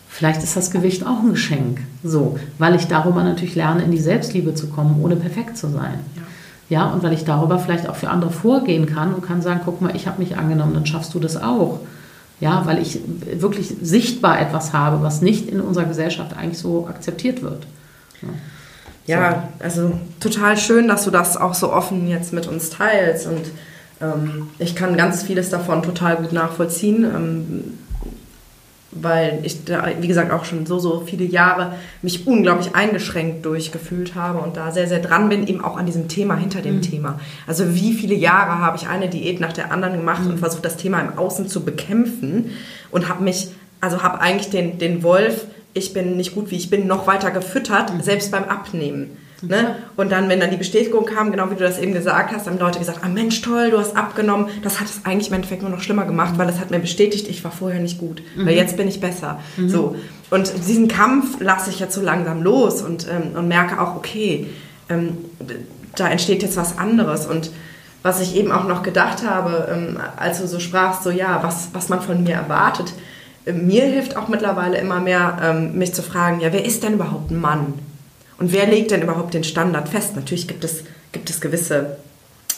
Vielleicht ist das Gewicht auch ein Geschenk, so, weil ich darüber natürlich lerne, in die Selbstliebe zu kommen, ohne perfekt zu sein. Ja. Ja, und weil ich darüber vielleicht auch für andere vorgehen kann und kann sagen, guck mal, ich habe mich angenommen, dann schaffst du das auch. Ja, weil ich wirklich sichtbar etwas habe, was nicht in unserer Gesellschaft eigentlich so akzeptiert wird. Ja, ja also total schön, dass du das auch so offen jetzt mit uns teilst und ähm, ich kann ganz vieles davon total gut nachvollziehen. Ähm, weil ich da, wie gesagt, auch schon so, so viele Jahre mich unglaublich eingeschränkt durchgefühlt habe und da sehr, sehr dran bin, eben auch an diesem Thema hinter dem mhm. Thema. Also wie viele Jahre habe ich eine Diät nach der anderen gemacht mhm. und versucht, das Thema im Außen zu bekämpfen und habe mich, also habe eigentlich den, den Wolf, ich bin nicht gut, wie ich bin, noch weiter gefüttert, mhm. selbst beim Abnehmen. Ne? Und dann, wenn dann die Bestätigung kam, genau wie du das eben gesagt hast, haben Leute gesagt, ah Mensch, toll, du hast abgenommen. Das hat es eigentlich im Endeffekt nur noch schlimmer gemacht, weil es hat mir bestätigt, ich war vorher nicht gut. Mhm. Weil jetzt bin ich besser. Mhm. So. Und diesen Kampf lasse ich jetzt so langsam los und, ähm, und merke auch, okay, ähm, da entsteht jetzt was anderes. Und was ich eben auch noch gedacht habe, ähm, als du so sprachst, so ja, was, was man von mir erwartet, äh, mir hilft auch mittlerweile immer mehr, ähm, mich zu fragen, ja, wer ist denn überhaupt ein Mann? Und wer legt denn überhaupt den Standard fest? Natürlich gibt es, gibt es gewisse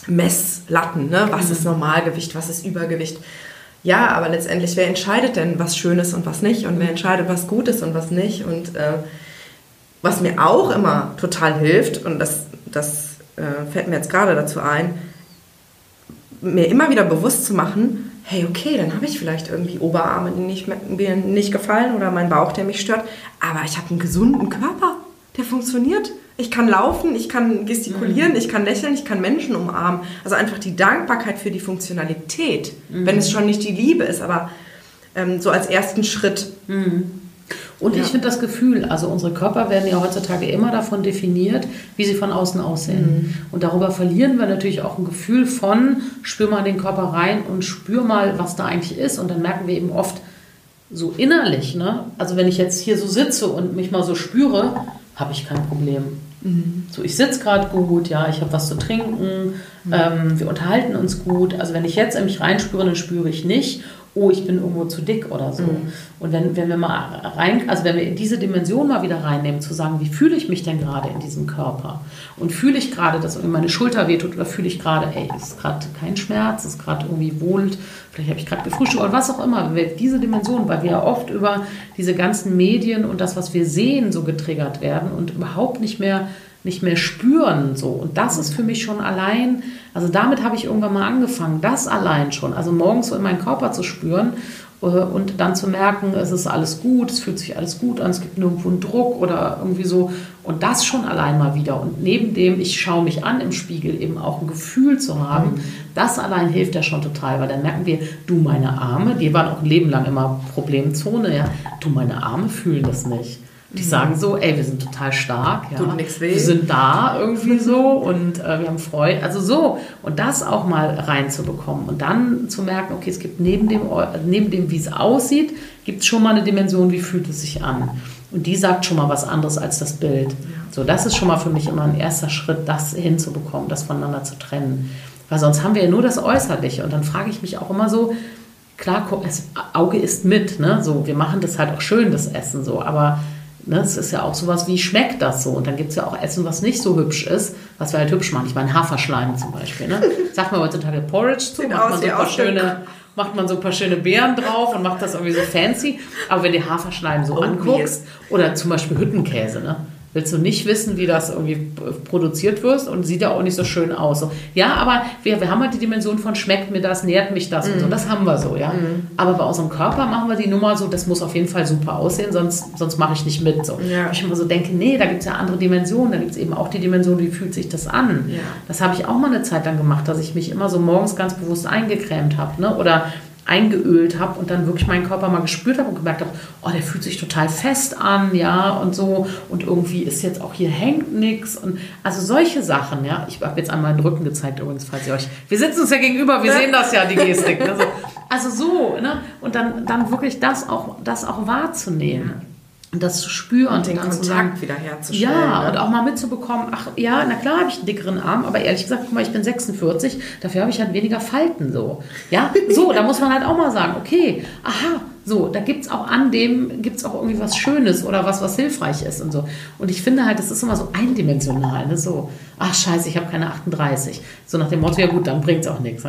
Messlatten. Ne? Was ist mhm. Normalgewicht, was ist Übergewicht? Ja, aber letztendlich, wer entscheidet denn, was schön ist und was nicht? Und wer entscheidet, was gut ist und was nicht? Und äh, was mir auch immer total hilft, und das, das äh, fällt mir jetzt gerade dazu ein, mir immer wieder bewusst zu machen, hey, okay, dann habe ich vielleicht irgendwie Oberarme, die nicht, mir nicht gefallen oder mein Bauch, der mich stört, aber ich habe einen gesunden Körper der funktioniert. Ich kann laufen, ich kann gestikulieren, mhm. ich kann lächeln, ich kann Menschen umarmen. Also einfach die Dankbarkeit für die Funktionalität, mhm. wenn es schon nicht die Liebe ist, aber ähm, so als ersten Schritt. Mhm. Und ja. ich finde das Gefühl, also unsere Körper werden ja heutzutage immer davon definiert, wie sie von außen aussehen. Mhm. Und darüber verlieren wir natürlich auch ein Gefühl von, spür mal den Körper rein und spür mal, was da eigentlich ist. Und dann merken wir eben oft so innerlich, ne? also wenn ich jetzt hier so sitze und mich mal so spüre, habe ich kein Problem. Mhm. So, ich sitze gerade gut, ja, ich habe was zu trinken, mhm. ähm, wir unterhalten uns gut. Also wenn ich jetzt in mich reinspüre, dann spüre ich nicht oh, ich bin irgendwo zu dick oder so. Mhm. Und wenn, wenn wir mal rein, also wenn wir in diese Dimension mal wieder reinnehmen, zu sagen, wie fühle ich mich denn gerade in diesem Körper? Und fühle ich gerade, dass irgendwie meine Schulter wehtut oder fühle ich gerade, ey, ist gerade kein Schmerz, ist gerade irgendwie wohlt, vielleicht habe ich gerade gefrühstückt oder was auch immer. Wenn wir diese Dimension, weil wir ja oft über diese ganzen Medien und das, was wir sehen, so getriggert werden und überhaupt nicht mehr nicht mehr spüren so und das ist für mich schon allein also damit habe ich irgendwann mal angefangen, das allein schon, also morgens so in meinen Körper zu spüren äh, und dann zu merken, es ist alles gut, es fühlt sich alles gut an, es gibt nirgendwo einen Druck oder irgendwie so. Und das schon allein mal wieder. Und neben dem, ich schaue mich an im Spiegel, eben auch ein Gefühl zu haben, mhm. das allein hilft ja schon total, weil dann merken wir, du, meine Arme, die waren auch ein Leben lang immer Problemzone, ja, du, meine Arme fühlen das nicht. Die sagen so, ey, wir sind total stark, ja. Tut nichts weh. Wir sind da irgendwie so und äh, wir haben Freude. Also so. Und das auch mal reinzubekommen und dann zu merken, okay, es gibt neben dem, neben dem wie es aussieht, gibt es schon mal eine Dimension, wie fühlt es sich an. Und die sagt schon mal was anderes als das Bild. So, das ist schon mal für mich immer ein erster Schritt, das hinzubekommen, das voneinander zu trennen. Weil sonst haben wir ja nur das Äußerliche. Und dann frage ich mich auch immer so, klar, das Auge ist mit, ne? So, wir machen das halt auch schön, das Essen so, aber Ne, es ist ja auch sowas wie, schmeckt das so? Und dann gibt es ja auch Essen, was nicht so hübsch ist, was wir halt hübsch machen. Ich meine, Haferschleim zum Beispiel. Ne? Sagt man heutzutage Porridge zu, macht man, so ein paar schöne, macht man so ein paar schöne Beeren drauf und macht das irgendwie so fancy. Aber wenn du Haferschleim so oh, anguckst, oder zum Beispiel Hüttenkäse, ne? Willst du nicht wissen, wie das irgendwie produziert wird und sieht ja auch nicht so schön aus. So, ja, aber wir, wir haben halt die Dimension von schmeckt mir das, nährt mich das mm. und so, mhm. das haben wir so, ja. Mm. Aber bei unserem Körper machen wir die Nummer so, das muss auf jeden Fall super aussehen, sonst, sonst mache ich nicht mit. So. Ja. Ich immer so denke, nee, da gibt es ja andere Dimensionen, da gibt es eben auch die Dimension, wie fühlt sich das an. Ja. Das habe ich auch mal eine Zeit lang gemacht, dass ich mich immer so morgens ganz bewusst eingecremt habe, ne? oder eingeölt habe und dann wirklich meinen Körper mal gespürt habe und gemerkt habe, oh, der fühlt sich total fest an, ja, und so und irgendwie ist jetzt auch hier hängt nichts und also solche Sachen, ja. Ich habe jetzt an meinen Rücken gezeigt übrigens, falls ihr euch, wir sitzen uns ja gegenüber, wir sehen das ja, die Gestik. Ne? So. [LAUGHS] Also so, ne? Und dann, dann wirklich das auch, das auch wahrzunehmen. Das zu spüren und den und Kontakt sagen, wieder herzustellen. Ja, ne? und auch mal mitzubekommen, ach ja, na klar habe ich einen dickeren Arm, aber ehrlich gesagt, guck mal, ich bin 46, dafür habe ich halt weniger Falten so. Ja, so, da muss man halt auch mal sagen, okay, aha, so, da gibt es auch an dem, gibt es auch irgendwie was Schönes oder was, was hilfreich ist und so. Und ich finde halt, das ist immer so eindimensional, ne? so, ach scheiße, ich habe keine 38. So nach dem Motto, ja gut, dann bringt es auch nichts.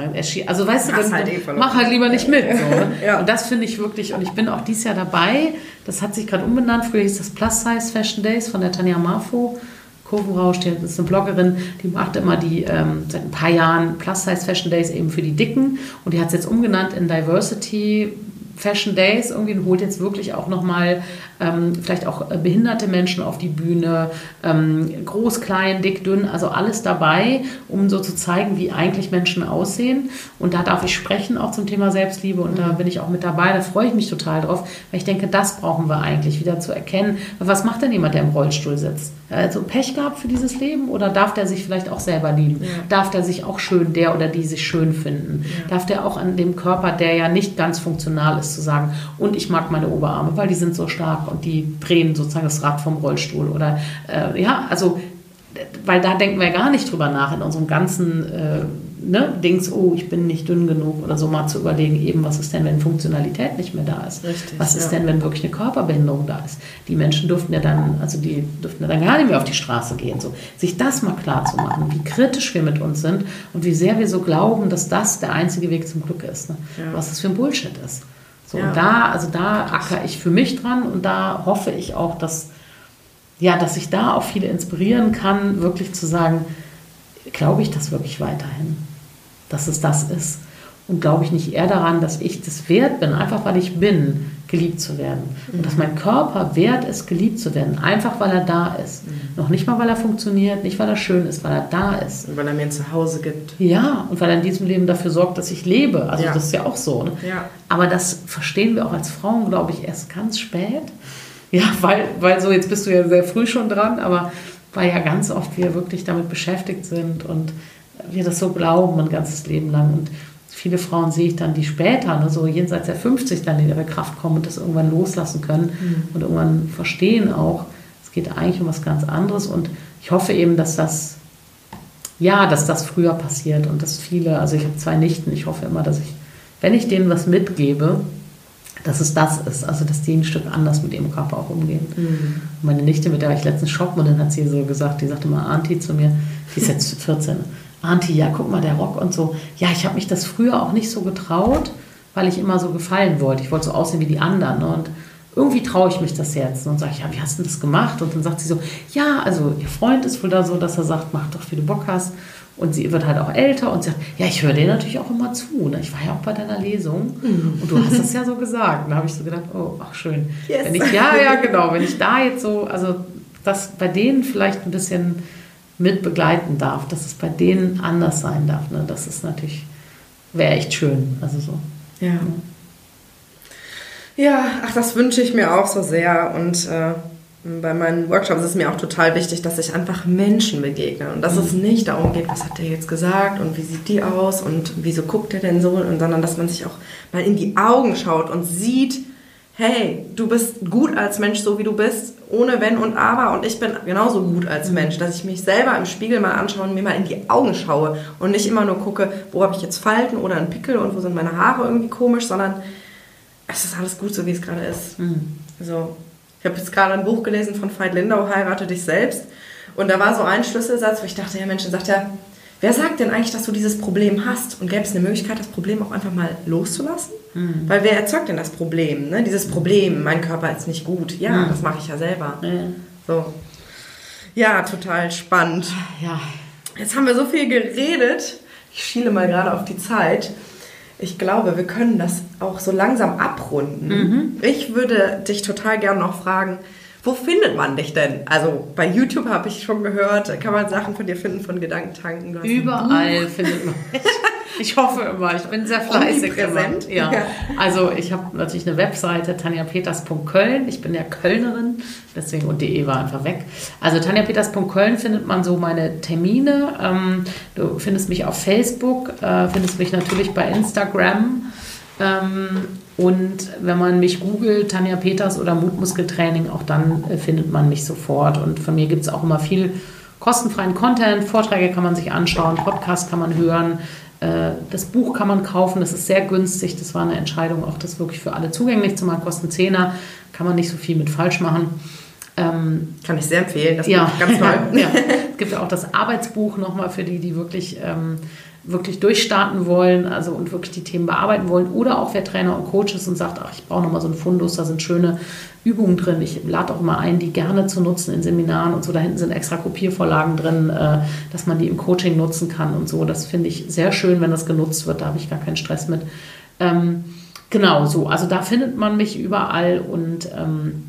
Also weißt du, dann, halt eh mach halt lieber nicht mit. So, ne? [LAUGHS] ja. Und das finde ich wirklich, und ich bin auch dieses Jahr dabei, das hat sich gerade umbenannt, früher hieß das Plus Size Fashion Days von der Tanja Marfo. Kurvenrausch, die ist eine Bloggerin, die macht immer die ähm, seit ein paar Jahren Plus Size Fashion Days eben für die Dicken und die hat es jetzt umgenannt in Diversity Fashion Days irgendwie und holt jetzt wirklich auch nochmal ähm, vielleicht auch äh, behinderte Menschen auf die Bühne, ähm, groß, klein, dick, dünn, also alles dabei, um so zu zeigen, wie eigentlich Menschen aussehen. Und da darf ich sprechen auch zum Thema Selbstliebe und mhm. da bin ich auch mit dabei. Da freue ich mich total drauf, weil ich denke, das brauchen wir eigentlich wieder zu erkennen. Was macht denn jemand, der im Rollstuhl sitzt? Also Pech gehabt für dieses Leben oder darf der sich vielleicht auch selber lieben? Ja. Darf der sich auch schön, der oder die sich schön finden? Ja. Darf der auch an dem Körper, der ja nicht ganz funktional ist, zu sagen, und ich mag meine Oberarme, weil die sind so stark und die drehen sozusagen das Rad vom Rollstuhl. Oder äh, ja, also, weil da denken wir gar nicht drüber nach in unserem ganzen äh, ne, Dings, oh, ich bin nicht dünn genug oder so mal zu überlegen, eben, was ist denn, wenn Funktionalität nicht mehr da ist? Richtig, was ist ja. denn, wenn wirklich eine Körperbehinderung da ist? Die Menschen dürften ja dann, also die dürften ja dann gar nicht mehr auf die Straße gehen. So. Sich das mal klar zu machen, wie kritisch wir mit uns sind und wie sehr wir so glauben, dass das der einzige Weg zum Glück ist. Ne? Ja. Was das für ein Bullshit ist. So, ja. Und da, also da acker ich für mich dran und da hoffe ich auch, dass, ja, dass ich da auch viele inspirieren kann, wirklich zu sagen, glaube ich das wirklich weiterhin, dass es das ist. Und glaube ich nicht eher daran, dass ich das wert bin, einfach weil ich bin, geliebt zu werden. Mhm. Und dass mein Körper wert ist, geliebt zu werden, einfach weil er da ist. Mhm. Noch nicht mal, weil er funktioniert, nicht weil er schön ist, weil er da ist. Und weil er mir ein Zuhause gibt. Ja, und weil er in diesem Leben dafür sorgt, dass ich lebe. Also ja. das ist ja auch so. Ne? Ja. Aber das verstehen wir auch als Frauen, glaube ich, erst ganz spät. Ja, weil, weil so, jetzt bist du ja sehr früh schon dran, aber weil ja ganz oft wir wirklich damit beschäftigt sind und wir das so glauben ein ganzes Leben lang. Und viele Frauen sehe ich dann, die später, ne, so jenseits der 50 dann in ihre Kraft kommen und das irgendwann loslassen können mhm. und irgendwann verstehen auch, es geht eigentlich um was ganz anderes und ich hoffe eben, dass das, ja, dass das früher passiert und dass viele, also ich habe zwei Nichten, ich hoffe immer, dass ich, wenn ich denen was mitgebe, dass es das ist, also dass die ein Stück anders mit ihrem Körper auch umgehen. Mhm. Meine Nichte, mit der ich letztens shoppen und dann hat sie so gesagt, die sagte mal, Auntie zu mir, die ist jetzt [LAUGHS] 14, Auntie, ja, guck mal, der Rock und so. Ja, ich habe mich das früher auch nicht so getraut, weil ich immer so gefallen wollte. Ich wollte so aussehen wie die anderen. Ne? Und irgendwie traue ich mich das jetzt. Und sage ich, ja, wie hast du das gemacht? Und dann sagt sie so, ja, also ihr Freund ist wohl da so, dass er sagt, mach doch, wie du Bock hast. Und sie wird halt auch älter und sagt, ja, ich höre dir natürlich auch immer zu. Ne? Ich war ja auch bei deiner Lesung mhm. und du hast das ja so gesagt. Da habe ich so gedacht, oh, ach schön. Yes. Wenn ich, ja, ja, genau. Wenn ich da jetzt so, also das bei denen vielleicht ein bisschen mit begleiten darf, dass es bei denen anders sein darf. Ne? Das ist natürlich, wäre echt schön. Also so. Ja. Ja, ach, das wünsche ich mir auch so sehr. Und äh, bei meinen Workshops ist es mir auch total wichtig, dass ich einfach Menschen begegne und dass mhm. es nicht darum geht, was hat der jetzt gesagt und wie sieht die aus und wieso guckt er denn so, und, sondern dass man sich auch mal in die Augen schaut und sieht, hey, du bist gut als Mensch, so wie du bist, ohne Wenn und Aber und ich bin genauso gut als. Mensch, dass ich mich selber im Spiegel mal anschaue und mir mal in die Augen schaue und nicht immer nur gucke, wo habe ich jetzt Falten oder einen Pickel und wo sind meine Haare irgendwie komisch, sondern es ist alles gut, so wie es gerade ist. Mhm. Also, ich habe jetzt gerade ein Buch gelesen von Veit Lindau, Heirate dich selbst und da war so ein Schlüsselsatz, wo ich dachte, ja Mensch, dann sagt ja, wer sagt denn eigentlich, dass du dieses Problem hast und gäbe es eine Möglichkeit, das Problem auch einfach mal loszulassen? Mhm. Weil wer erzeugt denn das Problem? Ne? Dieses Problem, mein Körper ist nicht gut. Ja, mhm. das mache ich ja selber. Mhm. So. Ja, total spannend. Ja. Jetzt haben wir so viel geredet. Ich schiele mal gerade auf die Zeit. Ich glaube, wir können das auch so langsam abrunden. Mhm. Ich würde dich total gerne noch fragen, wo findet man dich denn? Also bei YouTube habe ich schon gehört, kann man Sachen von dir finden, von Gedankentanken. Überall findet man [LAUGHS] mich. Ich hoffe immer, ich bin sehr fleißig. Präsent. Ja. ja. Also ich habe natürlich eine Webseite, tanjapeters.köln. Ich bin ja Kölnerin, deswegen und de war einfach weg. Also tanjapeters.köln findet man so meine Termine. Ähm, du findest mich auf Facebook, äh, findest mich natürlich bei Instagram. Ähm, und wenn man mich googelt, Tanja Peters oder Mutmuskeltraining, auch dann äh, findet man mich sofort. Und von mir gibt es auch immer viel kostenfreien Content. Vorträge kann man sich anschauen, Podcast kann man hören, äh, das Buch kann man kaufen, das ist sehr günstig. Das war eine Entscheidung, auch das wirklich für alle zugänglich zu machen. Kosten Zehner, kann man nicht so viel mit falsch machen. Ähm, kann ich sehr empfehlen, das ja, ganz toll. [LAUGHS] ja. Es [LAUGHS] gibt auch das Arbeitsbuch nochmal für die, die wirklich ähm, wirklich durchstarten wollen, also und wirklich die Themen bearbeiten wollen. Oder auch wer Trainer und Coach ist und sagt, ach, ich brauche nochmal so einen Fundus, da sind schöne Übungen drin. Ich lade auch immer ein, die gerne zu nutzen in Seminaren und so. Da hinten sind extra Kopiervorlagen drin, äh, dass man die im Coaching nutzen kann und so. Das finde ich sehr schön, wenn das genutzt wird. Da habe ich gar keinen Stress mit. Ähm, genau so. Also da findet man mich überall und ähm,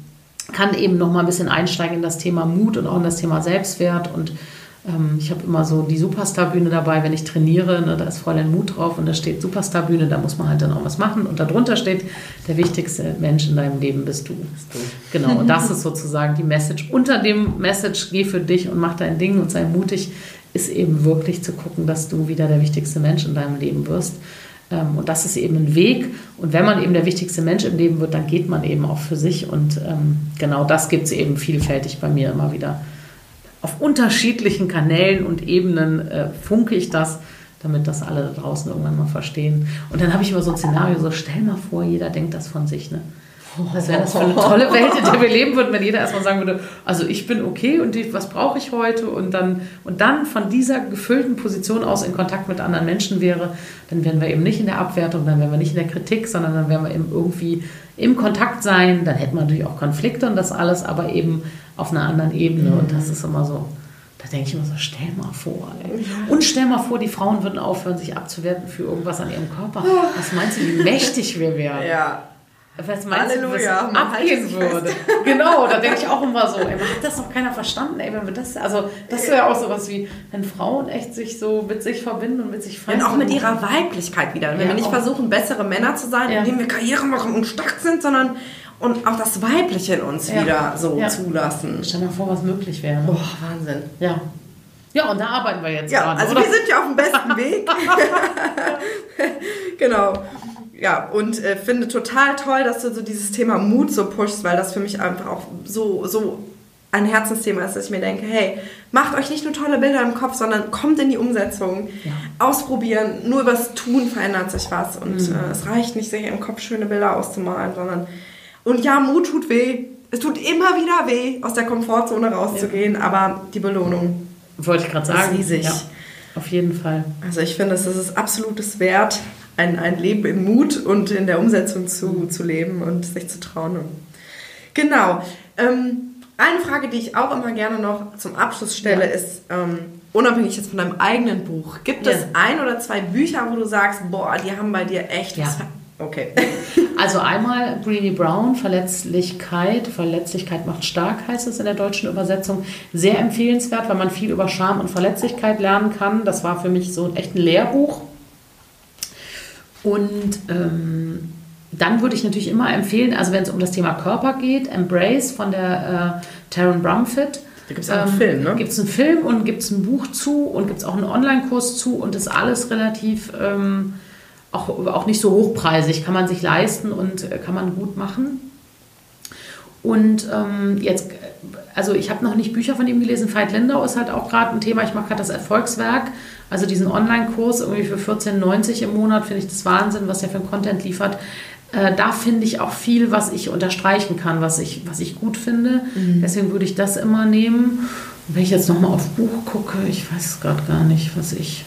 kann eben noch mal ein bisschen einsteigen in das Thema Mut und auch in das Thema Selbstwert und ich habe immer so die Superstar-Bühne dabei, wenn ich trainiere. Ne, da ist Fräulein Mut drauf und da steht Superstar-Bühne, da muss man halt dann auch was machen. Und darunter steht, der wichtigste Mensch in deinem Leben bist du. Bist du. Genau, und das ist sozusagen die Message. Unter dem Message, geh für dich und mach dein Ding und sei mutig, ist eben wirklich zu gucken, dass du wieder der wichtigste Mensch in deinem Leben wirst. Ähm, und das ist eben ein Weg. Und wenn man eben der wichtigste Mensch im Leben wird, dann geht man eben auch für sich. Und ähm, genau das gibt es eben vielfältig bei mir immer wieder auf unterschiedlichen Kanälen und Ebenen äh, funke ich das, damit das alle da draußen irgendwann mal verstehen. Und dann habe ich immer so ein Szenario, so stell mal vor, jeder denkt das von sich. Ne? Was wäre das für eine tolle [LAUGHS] Welt, in der wir leben würden, wenn jeder erstmal sagen würde, also ich bin okay und die, was brauche ich heute? Und dann, und dann von dieser gefüllten Position aus in Kontakt mit anderen Menschen wäre, dann wären wir eben nicht in der Abwertung, dann wären wir nicht in der Kritik, sondern dann wären wir eben irgendwie im Kontakt sein. Dann hätten wir natürlich auch Konflikte und das alles, aber eben auf einer anderen Ebene. Mhm. Und das ist immer so, da denke ich immer so, stell mal vor. Ey. Und stell mal vor, die Frauen würden aufhören, sich abzuwerten für irgendwas an ihrem Körper. Was meinst du, wie mächtig wir wären? Ja. Was meinst Halleluja, du, was abgehen würde? [LAUGHS] genau, da denke ich auch immer so, ey, hat das noch keiner verstanden, ey, wenn wir das, also das wäre ja auch sowas wie, wenn Frauen echt sich so mit sich verbinden und mit sich feiern. Und auch mit ihrer Weiblichkeit wieder. Wenn ja, wir nicht versuchen, bessere Männer zu sein, ja. indem wir Karriere machen und stark sind, sondern und auch das Weibliche in uns ja. wieder so ja. zulassen. Stell dir mal vor, was möglich wäre. Boah, Wahnsinn. Ja. Ja, und da arbeiten wir jetzt ja, dran. Also oder? wir sind ja auf dem besten [LAUGHS] Weg. [LAUGHS] genau ja, und äh, finde total toll, dass du so dieses Thema Mut so pushst, weil das für mich einfach auch so, so ein Herzensthema ist, dass ich mir denke, hey, macht euch nicht nur tolle Bilder im Kopf, sondern kommt in die Umsetzung, ja. ausprobieren, nur übers Tun verändert sich was und mhm. äh, es reicht nicht, sich im Kopf schöne Bilder auszumalen, sondern und ja, Mut tut weh. Es tut immer wieder weh, aus der Komfortzone rauszugehen, ja. aber die Belohnung wollte ich gerade sagen, ist riesig. Ja, auf jeden Fall. Also ich finde, es ist absolutes Wert, ein, ein Leben im Mut und in der Umsetzung zu, zu leben und sich zu trauen. Genau. Ähm, eine Frage, die ich auch immer gerne noch zum Abschluss stelle, ja. ist, ähm, unabhängig jetzt von deinem eigenen Buch, gibt ja. es ein oder zwei Bücher, wo du sagst, boah, die haben bei dir echt ja. was Okay. Also einmal Breedy Brown, Verletzlichkeit. Verletzlichkeit macht stark, heißt es in der deutschen Übersetzung. Sehr empfehlenswert, weil man viel über Scham und Verletzlichkeit lernen kann. Das war für mich so echt ein Lehrbuch. Und ähm, dann würde ich natürlich immer empfehlen, also wenn es um das Thema Körper geht, Embrace von der äh, Taryn Brumfitt. Da gibt es auch einen ähm, Film, ne? Gibt es einen Film und gibt es ein Buch zu und gibt es auch einen Online-Kurs zu und ist alles relativ ähm, auch, auch nicht so hochpreisig, kann man sich leisten und äh, kann man gut machen. Und ähm, jetzt, also ich habe noch nicht Bücher von ihm gelesen. Veit Lindau ist halt auch gerade ein Thema. Ich mache gerade das Erfolgswerk, also diesen Online-Kurs irgendwie für 14,90 im Monat, finde ich das Wahnsinn, was er für ein Content liefert. Äh, da finde ich auch viel, was ich unterstreichen kann, was ich, was ich gut finde. Mhm. Deswegen würde ich das immer nehmen. Und wenn ich jetzt nochmal auf Buch gucke, ich weiß gerade gar nicht, was ich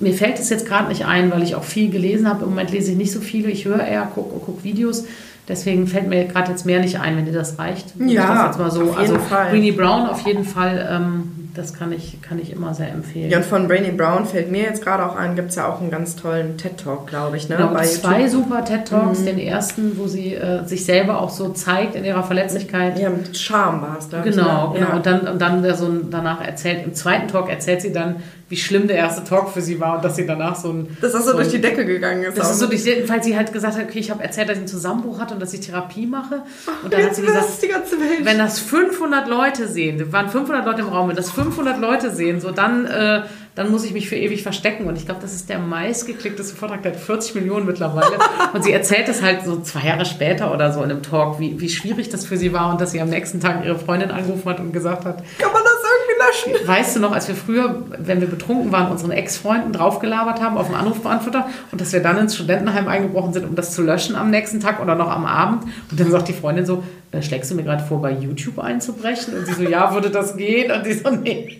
mir fällt es jetzt gerade nicht ein, weil ich auch viel gelesen habe. Im Moment lese ich nicht so viele. Ich höre eher, gucke guck Videos. Deswegen fällt mir gerade jetzt mehr nicht ein, wenn dir das reicht. Ja, das jetzt mal so. Auf jeden also Fall. Greenie Brown auf jeden Fall ähm, das kann ich, kann ich immer sehr empfehlen. Ja, und von Brainy Brown fällt mir jetzt gerade auch ein, gibt es ja auch einen ganz tollen TED-Talk, glaube ich. Ne? Genau, Bei zwei YouTube. super TED-Talks. Mhm. Den ersten, wo sie äh, sich selber auch so zeigt in ihrer Verletzlichkeit. Ja, mit Charme war es, glaube genau, ich. Ne? Genau, genau. Ja. Und dann, und dann so danach erzählt, im zweiten Talk erzählt sie dann, wie schlimm der erste Talk für sie war und dass sie danach so ein... Dass das so, so durch die Decke gegangen ist. Das ist so durch die, weil sie halt gesagt hat, okay, ich habe erzählt, dass ich einen Zusammenbruch hatte und dass ich Therapie mache. Und dann hat sie gesagt, wenn das 500 Leute sehen, waren 500 Leute im Raum, wenn das 500 Leute sehen, so dann, äh, dann muss ich mich für ewig verstecken. Und ich glaube, das ist der meistgeklickteste Vortrag, der hat 40 Millionen mittlerweile. [LAUGHS] Und sie erzählt es halt so zwei Jahre später oder so in einem Talk, wie, wie schwierig das für sie war und dass sie am nächsten Tag ihre Freundin angerufen hat und gesagt hat, kann man das irgendwie löschen? Weißt du noch, als wir früher, wenn wir betrunken waren, unseren Ex-Freunden draufgelabert haben auf dem Anrufbeantworter und dass wir dann ins Studentenheim eingebrochen sind, um das zu löschen am nächsten Tag oder noch am Abend. Und dann sagt die Freundin so, äh, schlägst du mir gerade vor, bei YouTube einzubrechen? Und sie so, ja, würde das gehen? Und sie so, nee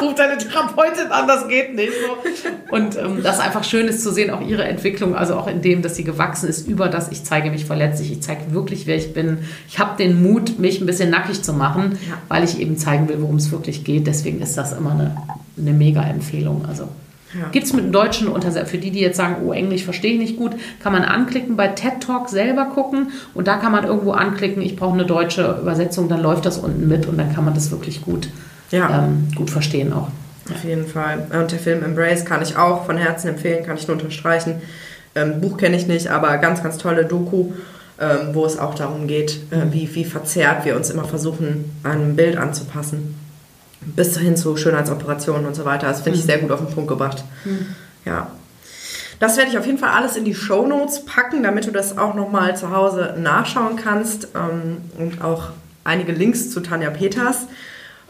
ruf deine Therapeutin an, das geht nicht. So. Und ähm, das einfach schön ist zu sehen, auch ihre Entwicklung, also auch in dem, dass sie gewachsen ist über das, ich zeige mich verletzlich, ich zeige wirklich, wer ich bin. Ich habe den Mut, mich ein bisschen nackig zu machen, ja. weil ich eben zeigen will, worum es wirklich geht. Deswegen ist das immer eine, eine mega Empfehlung. Also ja. Gibt es mit dem Deutschen unter, für die, die jetzt sagen, oh, Englisch verstehe ich nicht gut, kann man anklicken, bei TED Talk selber gucken und da kann man irgendwo anklicken, ich brauche eine deutsche Übersetzung, dann läuft das unten mit und dann kann man das wirklich gut ja. ähm, gut verstehen auch. Auf jeden Fall. Und der Film Embrace kann ich auch von Herzen empfehlen, kann ich nur unterstreichen. Ähm, Buch kenne ich nicht, aber ganz, ganz tolle Doku, ähm, wo es auch darum geht, äh, wie, wie verzerrt wir uns immer versuchen, einem Bild anzupassen. Bis hin zu Schönheitsoperationen und so weiter. Das finde ich mhm. sehr gut auf den Punkt gebracht. Mhm. Ja. Das werde ich auf jeden Fall alles in die Show Notes packen, damit du das auch nochmal zu Hause nachschauen kannst. Ähm, und auch einige Links zu Tanja Peters.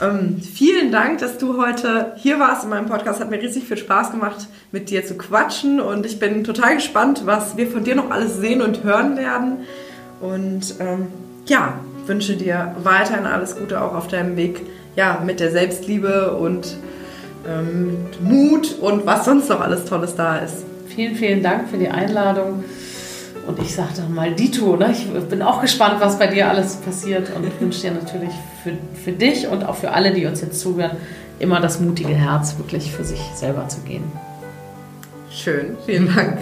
Ähm, vielen Dank, dass du heute hier warst in meinem Podcast. Hat mir riesig viel Spaß gemacht, mit dir zu quatschen. Und ich bin total gespannt, was wir von dir noch alles sehen und hören werden. Und ähm, ja, wünsche dir weiterhin alles Gute auch auf deinem Weg ja, mit der Selbstliebe und ähm, Mut und was sonst noch alles Tolles da ist. Vielen, vielen Dank für die Einladung. Und ich sage dann mal Dito, ne? ich bin auch gespannt, was bei dir alles passiert und [LAUGHS] wünsche dir natürlich für, für dich und auch für alle, die uns jetzt zuhören, immer das mutige Herz, wirklich für sich selber zu gehen. Schön, vielen Dank.